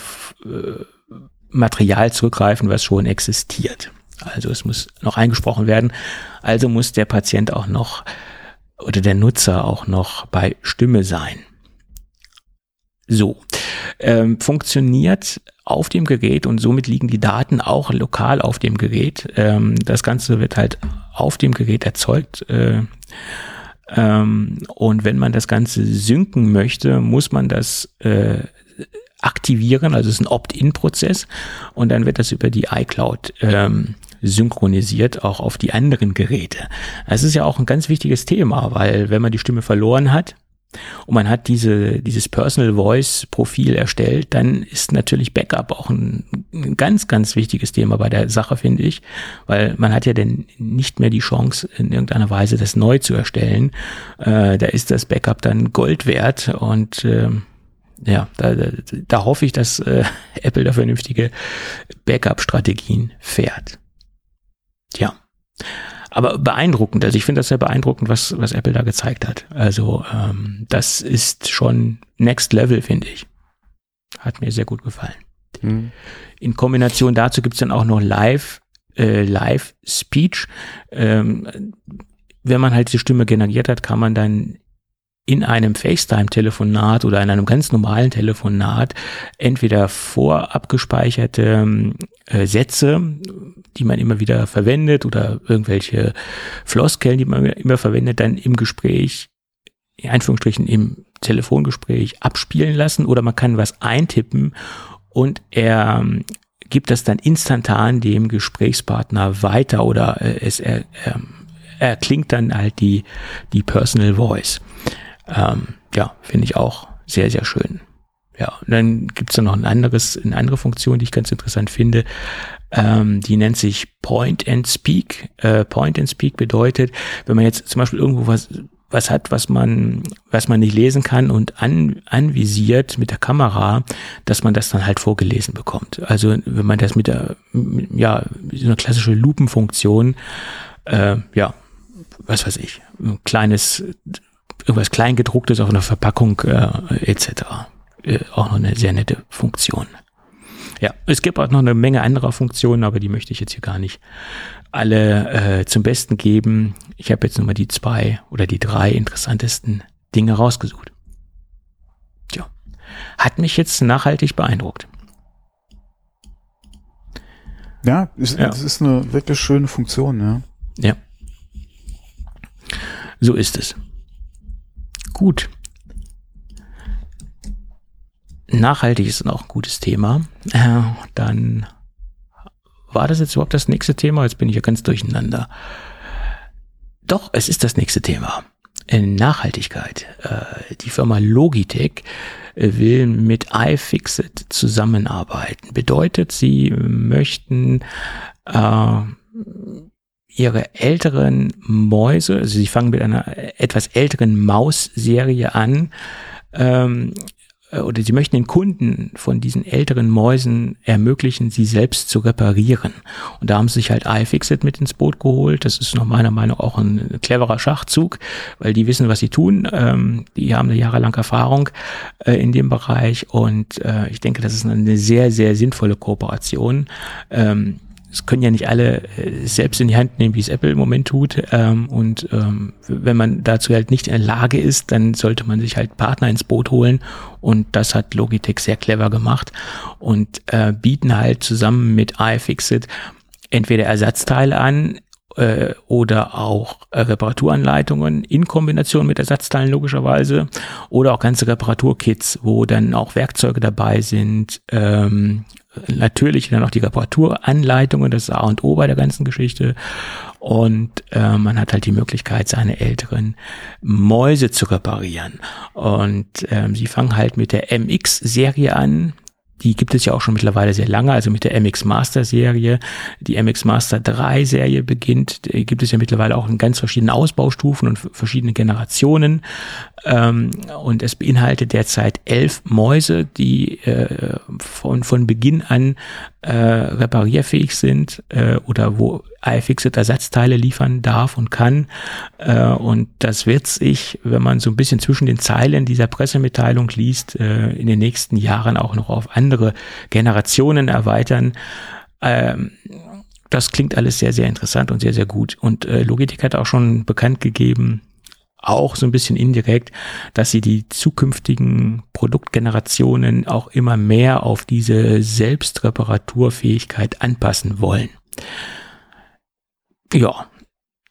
Material zurückgreifen, was schon existiert. Also es muss noch eingesprochen werden. Also muss der Patient auch noch oder der Nutzer auch noch bei Stimme sein. So, ähm, funktioniert auf dem Gerät und somit liegen die Daten auch lokal auf dem Gerät. Ähm, das Ganze wird halt auf dem Gerät erzeugt. Äh, ähm, und wenn man das Ganze synken möchte, muss man das äh, aktivieren, also es ist ein Opt-in-Prozess und dann wird das über die iCloud ähm, synchronisiert, auch auf die anderen Geräte. Das ist ja auch ein ganz wichtiges Thema, weil wenn man die Stimme verloren hat, und man hat diese, dieses Personal Voice Profil erstellt, dann ist natürlich Backup auch ein, ein, ganz, ganz wichtiges Thema bei der Sache, finde ich, weil man hat ja dann nicht mehr die Chance, in irgendeiner Weise das neu zu erstellen. Äh, da ist das Backup dann Gold wert und äh, ja, da, da, da hoffe ich, dass äh, Apple da vernünftige Backup-Strategien fährt. Tja aber beeindruckend. Also ich finde das sehr beeindruckend, was, was Apple da gezeigt hat. Also ähm, das ist schon Next Level, finde ich. Hat mir sehr gut gefallen. Mhm. In Kombination dazu gibt's dann auch noch Live, äh, Live Speech. Ähm, wenn man halt die Stimme generiert hat, kann man dann in einem FaceTime-Telefonat oder in einem ganz normalen Telefonat entweder vorab gespeicherte äh, Sätze, die man immer wieder verwendet oder irgendwelche Floskeln, die man immer verwendet, dann im Gespräch, in Anführungsstrichen im Telefongespräch abspielen lassen oder man kann was eintippen und er ähm, gibt das dann instantan dem Gesprächspartner weiter oder äh, es er, er, er klingt dann halt die, die Personal Voice. Ähm, ja, finde ich auch sehr, sehr schön. Ja, und dann gibt's da noch ein anderes, eine andere Funktion, die ich ganz interessant finde. Ähm, die nennt sich Point and Speak. Äh, Point and Speak bedeutet, wenn man jetzt zum Beispiel irgendwo was was hat, was man, was man nicht lesen kann und an, anvisiert mit der Kamera, dass man das dann halt vorgelesen bekommt. Also wenn man das mit der, ja, so eine klassische Lupenfunktion, äh, ja, was weiß ich, ein kleines, irgendwas Kleingedrucktes auf einer Verpackung äh, etc. Äh, auch noch eine sehr nette Funktion. Ja, es gibt auch noch eine Menge anderer Funktionen, aber die möchte ich jetzt hier gar nicht alle äh, zum Besten geben. Ich habe jetzt nur mal die zwei oder die drei interessantesten Dinge rausgesucht. Tja, hat mich jetzt nachhaltig beeindruckt. Ja, ist, ja. ist eine wirklich schöne Funktion, ja. Ja. So ist es. Gut. Nachhaltig ist auch ein gutes Thema. Äh, dann war das jetzt überhaupt das nächste Thema? Jetzt bin ich ja ganz durcheinander. Doch, es ist das nächste Thema. In Nachhaltigkeit. Äh, die Firma Logitech äh, will mit iFixit zusammenarbeiten. Bedeutet, sie möchten äh, ihre älteren Mäuse, also sie fangen mit einer etwas älteren Maus-Serie an, ähm, äh, oder sie möchten den Kunden von diesen älteren Mäusen ermöglichen, sie selbst zu reparieren. Und da haben sie sich halt iFixit mit ins Boot geholt. Das ist nach meiner Meinung auch ein cleverer Schachzug, weil die wissen, was sie tun. Ähm, die haben eine jahrelange Erfahrung äh, in dem Bereich und äh, ich denke, das ist eine sehr, sehr sinnvolle Kooperation. Ähm, es können ja nicht alle äh, selbst in die Hand nehmen, wie es Apple im Moment tut. Ähm, und ähm, wenn man dazu halt nicht in der Lage ist, dann sollte man sich halt Partner ins Boot holen. Und das hat Logitech sehr clever gemacht und äh, bieten halt zusammen mit iFixit entweder Ersatzteile an äh, oder auch äh, Reparaturanleitungen in Kombination mit Ersatzteilen logischerweise oder auch ganze Reparaturkits, wo dann auch Werkzeuge dabei sind, ähm, natürlich dann auch die Reparaturanleitungen, das ist A und O bei der ganzen Geschichte. Und äh, man hat halt die Möglichkeit, seine älteren Mäuse zu reparieren. Und ähm, sie fangen halt mit der MX-Serie an. Die gibt es ja auch schon mittlerweile sehr lange, also mit der MX Master Serie. Die MX Master 3 Serie beginnt, die gibt es ja mittlerweile auch in ganz verschiedenen Ausbaustufen und verschiedene Generationen. Ähm, und es beinhaltet derzeit elf Mäuse, die äh, von, von Beginn an äh, reparierfähig sind äh, oder wo iFixit Ersatzteile liefern darf und kann. Äh, und das wird sich, wenn man so ein bisschen zwischen den Zeilen dieser Pressemitteilung liest, äh, in den nächsten Jahren auch noch auf andere Generationen erweitern. Ähm, das klingt alles sehr, sehr interessant und sehr, sehr gut. Und äh, Logitech hat auch schon bekannt gegeben, auch so ein bisschen indirekt, dass sie die zukünftigen Produktgenerationen auch immer mehr auf diese Selbstreparaturfähigkeit anpassen wollen. Ja,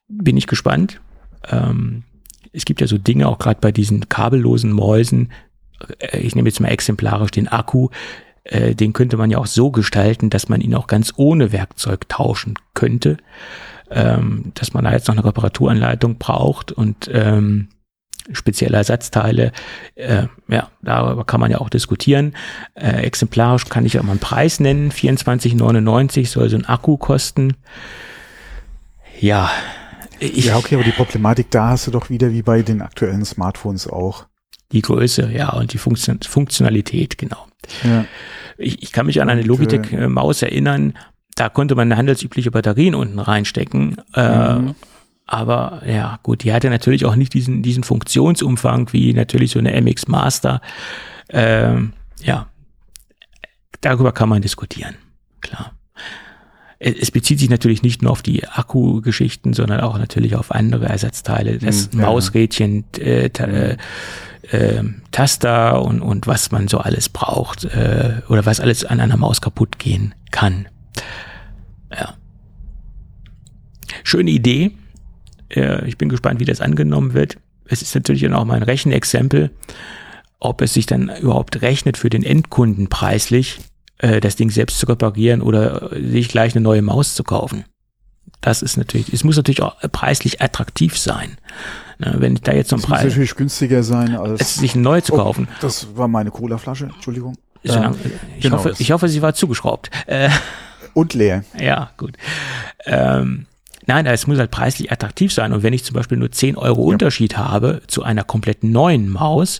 bin ich gespannt. Ähm, es gibt ja so Dinge, auch gerade bei diesen kabellosen Mäusen, äh, ich nehme jetzt mal exemplarisch den Akku, äh, den könnte man ja auch so gestalten, dass man ihn auch ganz ohne Werkzeug tauschen könnte ähm, dass man da jetzt noch eine Reparaturanleitung braucht und ähm, spezielle Ersatzteile. Äh, ja, darüber kann man ja auch diskutieren. Äh, exemplarisch kann ich auch mal einen Preis nennen. 24,99 soll so ein Akku kosten. Ja. Ich, ja, okay, aber die Problematik da hast du doch wieder wie bei den aktuellen Smartphones auch. Die Größe, ja, und die Funktion Funktionalität, genau. Ja. Ich, ich kann mich an eine Logitech-Maus äh, erinnern, da konnte man handelsübliche Batterien unten reinstecken. Äh, mhm. Aber ja, gut, die hatte natürlich auch nicht diesen, diesen Funktionsumfang wie natürlich so eine MX Master. Ähm, ja, darüber kann man diskutieren, klar. Es bezieht sich natürlich nicht nur auf die Akkugeschichten, sondern auch natürlich auf andere Ersatzteile, das mhm, Mausrädchen, äh, äh, äh, Taster und, und was man so alles braucht äh, oder was alles an einer Maus kaputt gehen kann. Ja. Schöne Idee. Äh, ich bin gespannt, wie das angenommen wird. Es ist natürlich auch mal ein Rechenexempel, ob es sich dann überhaupt rechnet für den Endkunden preislich, äh, das Ding selbst zu reparieren oder sich gleich eine neue Maus zu kaufen. Das ist natürlich, es muss natürlich auch preislich attraktiv sein. Ne, wenn da jetzt so ein Preis. muss natürlich günstiger sein, als sich neu zu oh, kaufen. Oh, das war meine Colaflasche, Entschuldigung. Ja, ich, genau. hoffe, ich hoffe, sie war zugeschraubt. Äh, und leer. Ja, gut. Ähm, Nein, es muss halt preislich attraktiv sein. Und wenn ich zum Beispiel nur 10 Euro ja. Unterschied habe zu einer komplett neuen Maus,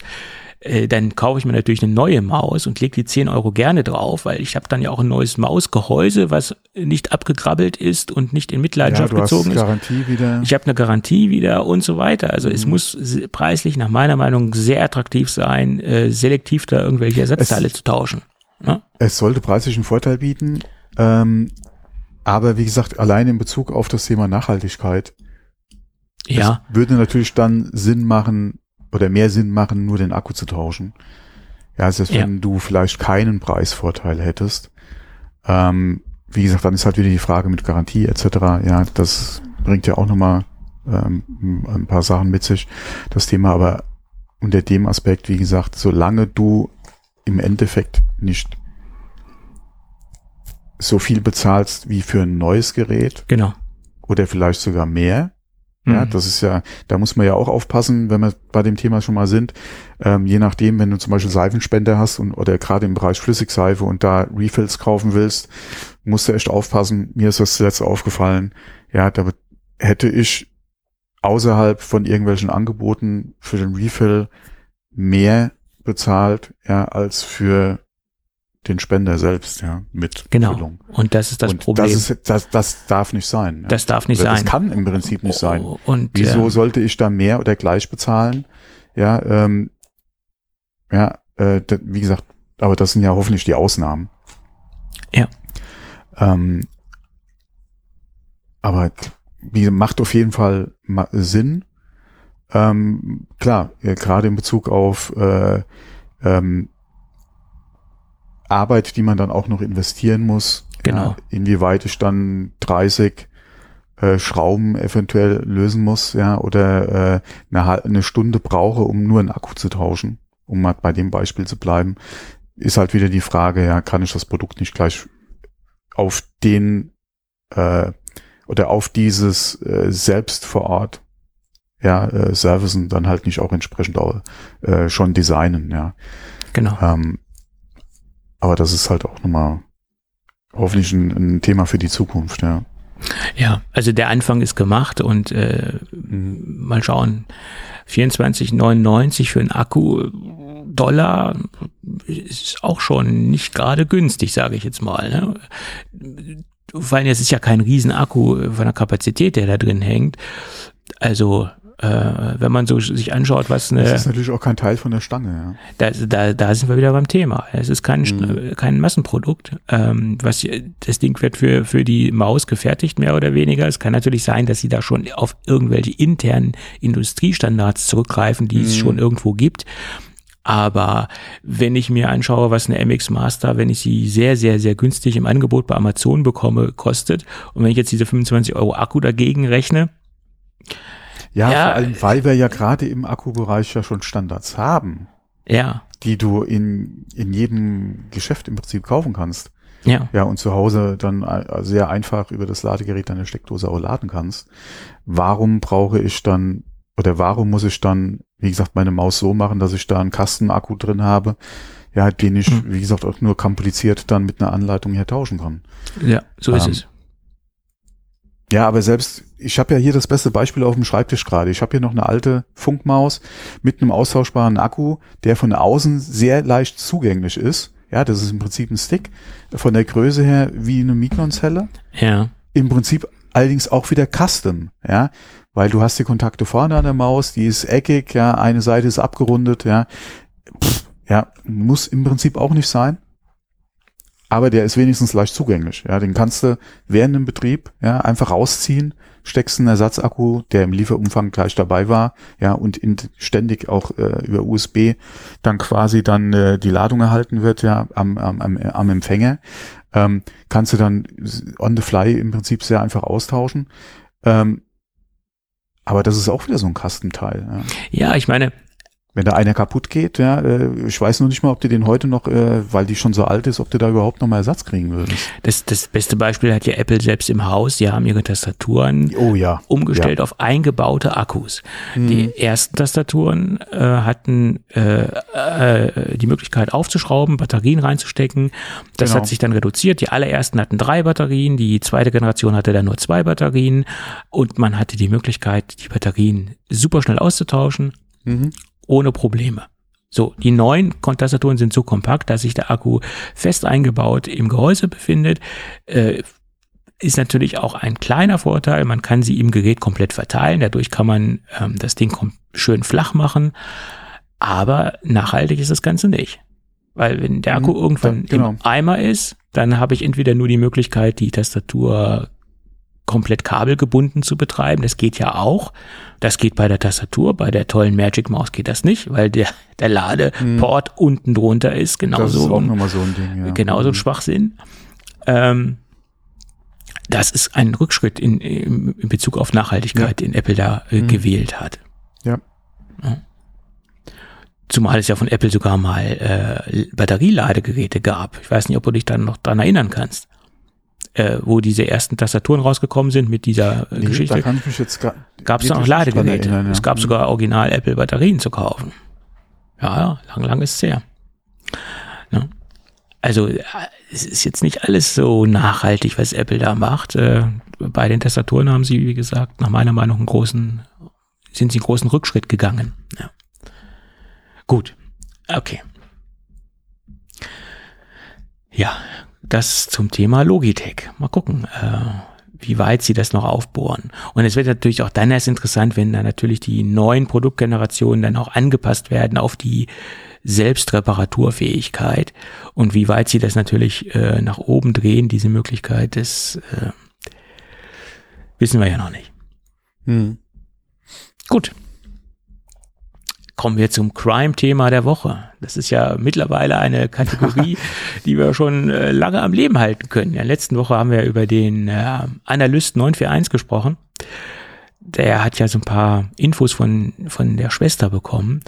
äh, dann kaufe ich mir natürlich eine neue Maus und lege die 10 Euro gerne drauf, weil ich habe dann ja auch ein neues Mausgehäuse, was nicht abgegrabbelt ist und nicht in Mitleidenschaft ja, du gezogen hast ist. Garantie wieder. Ich habe eine Garantie wieder und so weiter. Also mhm. es muss preislich nach meiner Meinung sehr attraktiv sein, äh, selektiv da irgendwelche Ersatzteile es, zu tauschen. Ja? Ne? Es sollte preislich einen Vorteil bieten, ähm, aber wie gesagt, allein in Bezug auf das Thema Nachhaltigkeit. Ja. würde natürlich dann Sinn machen, oder mehr Sinn machen, nur den Akku zu tauschen. Ja, also wenn ja. du vielleicht keinen Preisvorteil hättest. Ähm, wie gesagt, dann ist halt wieder die Frage mit Garantie etc. Ja, das bringt ja auch nochmal ähm, ein paar Sachen mit sich, das Thema. Aber unter dem Aspekt, wie gesagt, solange du im Endeffekt nicht so viel bezahlst wie für ein neues Gerät. Genau. Oder vielleicht sogar mehr, ja, mhm. das ist ja, da muss man ja auch aufpassen, wenn wir bei dem Thema schon mal sind. Ähm, je nachdem, wenn du zum Beispiel Seifenspender hast und oder gerade im Bereich Flüssigseife und da Refills kaufen willst, musst du echt aufpassen. Mir ist das zuletzt aufgefallen. Ja, da hätte ich außerhalb von irgendwelchen Angeboten für den Refill mehr bezahlt, ja, als für den Spender selbst, ja, mit genau. Füllung. Und das ist das und Problem. Das, ist, das, das darf nicht sein. Ja. Das darf nicht oder sein. Das kann im Prinzip nicht sein. Oh, und wieso äh, sollte ich da mehr oder gleich bezahlen? Ja, ähm, ja, äh, wie gesagt, aber das sind ja hoffentlich die Ausnahmen. Ja. Ähm, aber wie macht auf jeden Fall Sinn. Ähm, klar, ja, gerade in Bezug auf äh, ähm, Arbeit, die man dann auch noch investieren muss. Genau. Ja, inwieweit ich dann 30 äh, Schrauben eventuell lösen muss, ja, oder äh, eine, eine Stunde brauche, um nur einen Akku zu tauschen, um mal bei dem Beispiel zu bleiben, ist halt wieder die Frage, ja, kann ich das Produkt nicht gleich auf den äh, oder auf dieses äh, selbst vor Ort ja, äh, Servicen dann halt nicht auch entsprechend auch, äh, schon designen, ja. Genau. Ähm, aber das ist halt auch nochmal hoffentlich ein, ein Thema für die Zukunft, ja. Ja, also der Anfang ist gemacht und äh, mal schauen. 24,99 für einen Akku Dollar ist auch schon nicht gerade günstig, sage ich jetzt mal. Ne? Vor allem, es ist ja kein Riesenakku von der Kapazität, der da drin hängt. Also äh, wenn man so sich anschaut, was eine. Das ist natürlich auch kein Teil von der Stange, ja. Da, da, da sind wir wieder beim Thema. Es ist kein, mhm. kein Massenprodukt. Ähm, was, das Ding wird für, für die Maus gefertigt, mehr oder weniger. Es kann natürlich sein, dass sie da schon auf irgendwelche internen Industriestandards zurückgreifen, die mhm. es schon irgendwo gibt. Aber wenn ich mir anschaue, was eine MX Master, wenn ich sie sehr, sehr, sehr günstig im Angebot bei Amazon bekomme, kostet, und wenn ich jetzt diese 25 Euro Akku dagegen rechne, ja, ja, vor allem, weil wir ja gerade im Akkubereich ja schon Standards haben. Ja. Die du in, in jedem Geschäft im Prinzip kaufen kannst. Ja. Ja, und zu Hause dann äh, sehr einfach über das Ladegerät deine Steckdose auch laden kannst. Warum brauche ich dann, oder warum muss ich dann, wie gesagt, meine Maus so machen, dass ich da einen Kastenakku drin habe, ja, den ich, hm. wie gesagt, auch nur kompliziert dann mit einer Anleitung her tauschen kann. Ja, so ist ähm, es. Ja, aber selbst, ich habe ja hier das beste Beispiel auf dem Schreibtisch gerade. Ich habe hier noch eine alte Funkmaus mit einem austauschbaren Akku, der von außen sehr leicht zugänglich ist. Ja, das ist im Prinzip ein Stick von der Größe her wie eine Mikronzelle. Ja. Im Prinzip allerdings auch wieder Custom, ja, weil du hast die Kontakte vorne an der Maus, die ist eckig, ja, eine Seite ist abgerundet, ja. Pff, ja, muss im Prinzip auch nicht sein aber der ist wenigstens leicht zugänglich. Ja, den kannst du während dem Betrieb ja einfach rausziehen, steckst einen Ersatzakku, der im Lieferumfang gleich dabei war, ja und in, ständig auch äh, über USB dann quasi dann äh, die Ladung erhalten wird ja am, am, am, am Empfänger, ähm, kannst du dann on the fly im Prinzip sehr einfach austauschen. Ähm, aber das ist auch wieder so ein Kastenteil. Ja, ja ich meine, Wenn da einer kaputt geht, ja, äh, ich weiß nur nicht mal, ob du den heute noch, äh, weil die schon so alt ist, ob du da überhaupt noch mal Ersatz kriegen würdest. Das, das beste Beispiel hat ja Apple selbst im Haus. Die haben ihre Tastaturen Oh ja. umgestellt auf eingebaute Akkus. Mhm. Die ersten Tastaturen äh, hatten äh, äh, die Möglichkeit aufzuschrauben, Batterien reinzustecken. Das Genau. hat sich dann reduziert. Die allerersten hatten drei Batterien, die zweite Generation hatte dann nur zwei Batterien und man hatte die Möglichkeit, die Batterien super schnell auszutauschen, Mhm. Ohne Probleme. So, die neuen Tastaturen sind so kompakt, dass sich der Akku fest eingebaut im Gehäuse befindet. Äh, ist natürlich auch ein kleiner Vorteil. Man kann sie im Gerät komplett verteilen. Dadurch kann man ähm, das Ding schön flach machen. Aber nachhaltig ist das Ganze nicht. Weil wenn der Akku Mhm, irgendwann da- genau. im Eimer ist, dann habe ich entweder nur die Möglichkeit, die Tastatur komplett kabelgebunden zu betreiben. Das geht ja auch. Das geht bei der Tastatur. Bei der tollen Magic Maus geht das nicht, weil der, der Ladeport unten drunter ist. Mhm. Das ist Genauso auch nochmal so ein Ding, ja. genauso ein Schwachsinn. Ähm, das ist ein Rückschritt in, in, in Bezug auf Nachhaltigkeit, den Apple da äh, Mhm. gewählt hat. Ja. Zumal es ja von Apple sogar mal äh, Batterieladegeräte gab. Ich weiß nicht, ob du dich dann noch dran erinnern kannst. Äh, wo diese ersten Tastaturen rausgekommen sind mit dieser äh, Nee, da Geschichte, kann ich mich jetzt gar gab es dann auch wirklich nicht dran Ladegeräte. erinnern, ja. Es gab sogar original Apple Batterien zu kaufen. Ja, ja, lang, lang ist es her. Ne? Also äh, es ist jetzt nicht alles so nachhaltig, was Apple da macht. Äh, bei den Tastaturen haben sie, wie gesagt, nach meiner Meinung einen großen, sind sie einen großen Rückschritt gegangen. Ja. Gut, okay. Ja, das zum Thema Logitech. Mal gucken, äh, wie weit sie das noch aufbohren. Und es wird natürlich auch dann erst interessant, wenn dann natürlich die neuen Produktgenerationen dann auch angepasst werden auf die Selbstreparaturfähigkeit und wie weit sie das natürlich äh, nach oben drehen, diese Möglichkeit, das äh, wissen wir ja noch nicht. Mhm. Gut. Kommen wir zum Crime-Thema der Woche. Das ist ja mittlerweile eine Kategorie, die wir schon äh, lange am Leben halten können. In der letzten Woche haben wir über den äh, Analyst 941 gesprochen. Der hat ja so ein paar Infos von, von der Schwester bekommen.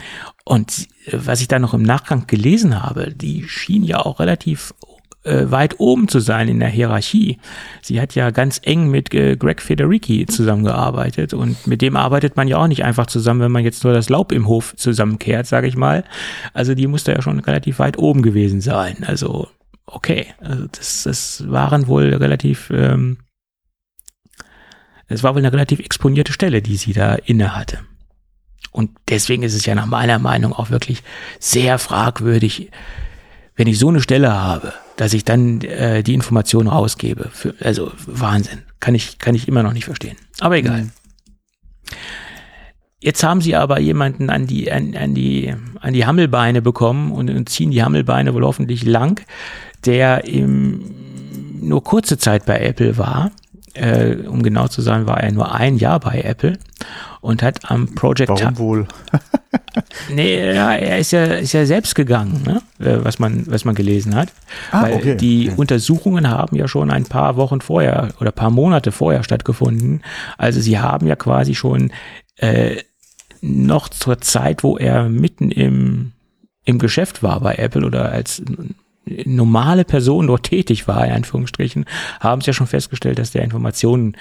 Und äh, was ich da noch im Nachgang gelesen habe, die schien ja auch relativ äh, weit oben zu sein in der Hierarchie. Sie hat ja ganz eng mit äh, Greg Federici zusammengearbeitet und mit dem arbeitet man ja auch nicht einfach zusammen, wenn man jetzt nur das Laub im Hof zusammenkehrt, sage ich mal. Also die musste ja schon relativ weit oben gewesen sein. Also okay, also das, das waren wohl relativ, ähm, es war wohl eine relativ exponierte Stelle, die sie da inne hatte. Und deswegen ist es ja nach meiner Meinung auch wirklich sehr fragwürdig, wenn ich so eine Stelle habe, dass ich dann äh, die Informationen rausgebe. Für, also Wahnsinn. Kann ich, kann ich immer noch nicht verstehen. Aber egal. Jetzt haben sie aber jemanden an die, an, an die, an die Hammelbeine bekommen und, und ziehen die Hammelbeine wohl hoffentlich lang, der im, nur kurze Zeit bei Apple war. Äh, um genau zu sein, war er nur ein Jahr bei Apple und hat am Project Warum wohl? Nee, ja, er ist ja, ist ja selbst gegangen, ne? äh, was, man, was man gelesen hat. Ah, Weil okay, die okay. Untersuchungen haben ja schon ein paar Wochen vorher oder paar Monate vorher stattgefunden. Also sie haben ja quasi schon äh, noch zur Zeit, wo er mitten im, im Geschäft war bei Apple oder als normale Person dort tätig war, in Anführungsstrichen, haben sie ja schon festgestellt, dass der Informationen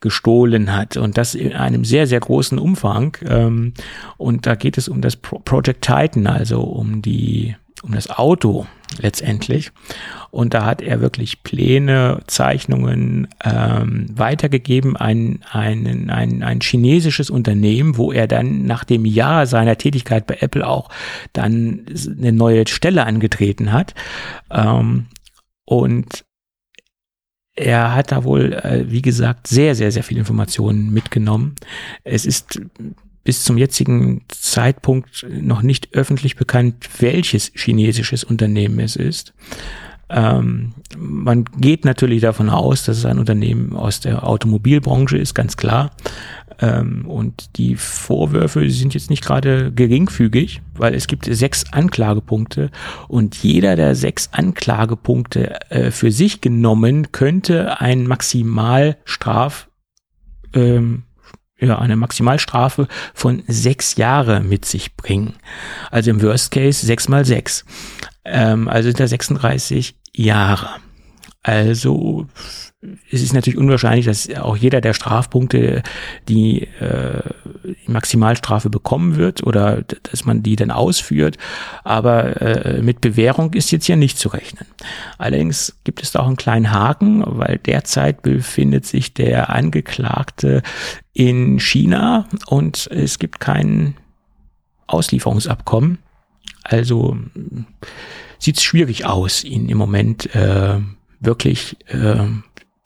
gestohlen hat und das in einem sehr, sehr großen Umfang. Ähm, und da geht es um das Pro Project Titan, also um die, um das Auto letztendlich. Und da hat er wirklich Pläne, Zeichnungen ähm, weitergegeben an ein, ein, ein chinesisches Unternehmen, wo er dann nach dem Jahr seiner Tätigkeit bei Apple auch dann eine neue Stelle angetreten hat. Ähm, und er hat da wohl, äh, wie gesagt, sehr, sehr, sehr viele Informationen mitgenommen. Es ist bis zum jetzigen Zeitpunkt noch nicht öffentlich bekannt, welches chinesisches Unternehmen es ist. Ähm, man geht natürlich davon aus, dass es ein Unternehmen aus der Automobilbranche ist, ganz klar. Ähm, und die Vorwürfe sind jetzt nicht gerade geringfügig, weil es gibt sechs Anklagepunkte und jeder der sechs Anklagepunkte äh, für sich genommen könnte ein Maximalstraf ähm, ja, eine Maximalstrafe von sechs Jahre mit sich bringen. Also im Worst Case sechs mal sechs. Ähm, also sind da 36 Jahre. Also es ist natürlich unwahrscheinlich, dass auch jeder der Strafpunkte die, äh, die Maximalstrafe bekommen wird oder dass man die dann ausführt. Aber äh, mit Bewährung ist jetzt hier nicht zu rechnen. Allerdings gibt es da auch einen kleinen Haken, weil derzeit befindet sich der Angeklagte in China und es gibt kein Auslieferungsabkommen. Also sieht es schwierig aus, ihn im Moment äh, wirklich äh,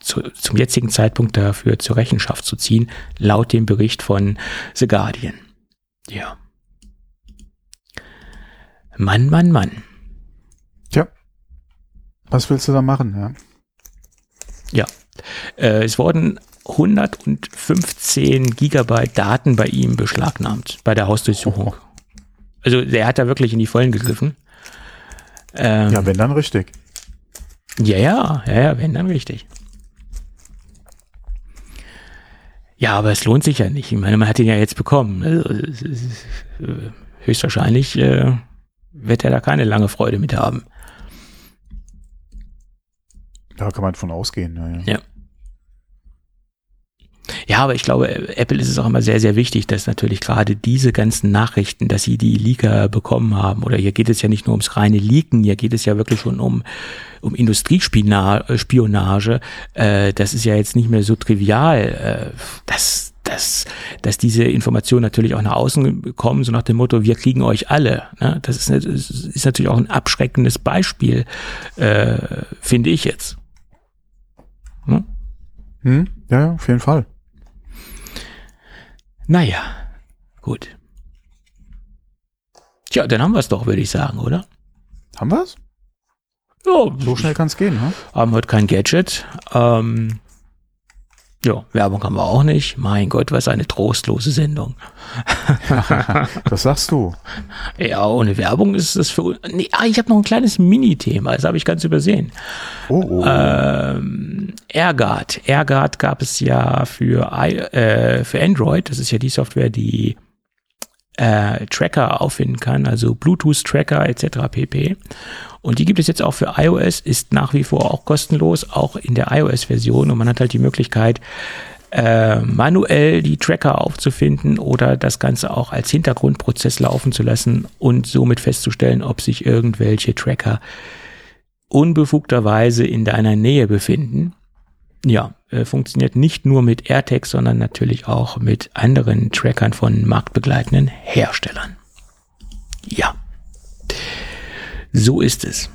zu, zum jetzigen Zeitpunkt dafür zur Rechenschaft zu ziehen, laut dem Bericht von The Guardian. Ja. Mann, Mann, Mann. Tja. Was willst du da machen, ja? Ja. Äh, es wurden 115 Gigabyte Daten bei ihm beschlagnahmt, bei der Hausdurchsuchung. Also der hat da wirklich in die Vollen gegriffen. Ähm, ja, wenn dann richtig. Ja, ja, ja, ja, wenn dann richtig. Ja, aber es lohnt sich ja nicht. Ich meine, man hat ihn ja jetzt bekommen. Also, äh, höchstwahrscheinlich äh, wird er da keine lange Freude mit haben. Da kann man von ausgehen. Ja, ja. ja. Ja, aber ich glaube, Apple ist es auch immer sehr, sehr wichtig, dass natürlich gerade diese ganzen Nachrichten, dass sie die Leaker bekommen haben, oder hier geht es ja nicht nur ums reine Leaken, hier geht es ja wirklich schon um, um Industriespionage. Äh, das ist ja jetzt nicht mehr so trivial, äh, dass, dass, dass diese Informationen natürlich auch nach außen kommen, so nach dem Motto, wir kriegen euch alle. Ne? Das, ist, das ist natürlich auch ein abschreckendes Beispiel, äh, finde ich jetzt. Hm? Hm, ja, auf jeden Fall. Naja, gut. Tja, dann haben wir es doch, würde ich sagen, oder? Haben wir es? Ja, so schnell kann es gehen, ne? Haben heute kein Gadget. Ähm, ja, Werbung haben wir auch nicht. Mein Gott, was eine trostlose Sendung. das sagst du. Ja, ohne Werbung ist es für. Nee, ah, ich habe noch ein kleines Mini-Thema, das habe ich ganz übersehen. Oh, oh. Ähm, AirGuard. AirGuard gab es ja für, äh, für Android. Das ist ja die Software, die äh, Tracker auffinden kann, also Bluetooth-Tracker etc. pp. Und die gibt es jetzt auch für iOS, ist nach wie vor auch kostenlos, auch in der iOS-Version. Und man hat halt die Möglichkeit, äh, manuell die Tracker aufzufinden oder das Ganze auch als Hintergrundprozess laufen zu lassen und somit festzustellen, ob sich irgendwelche Tracker unbefugterweise in deiner Nähe befinden. Ja, äh, funktioniert nicht nur mit AirTags, sondern natürlich auch mit anderen Trackern von marktbegleitenden Herstellern. Ja. So ist es.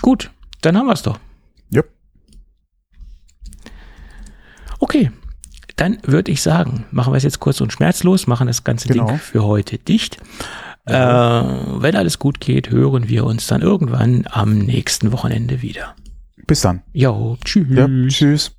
Gut, dann haben wir es doch. Yep. Okay, dann würde ich sagen, machen wir es jetzt kurz und schmerzlos, machen das ganze genau. Ding für heute dicht. Ja. Äh, wenn alles gut geht, hören wir uns dann irgendwann am nächsten Wochenende wieder. Bis dann. Jo, tschüss. Ja, tschüss.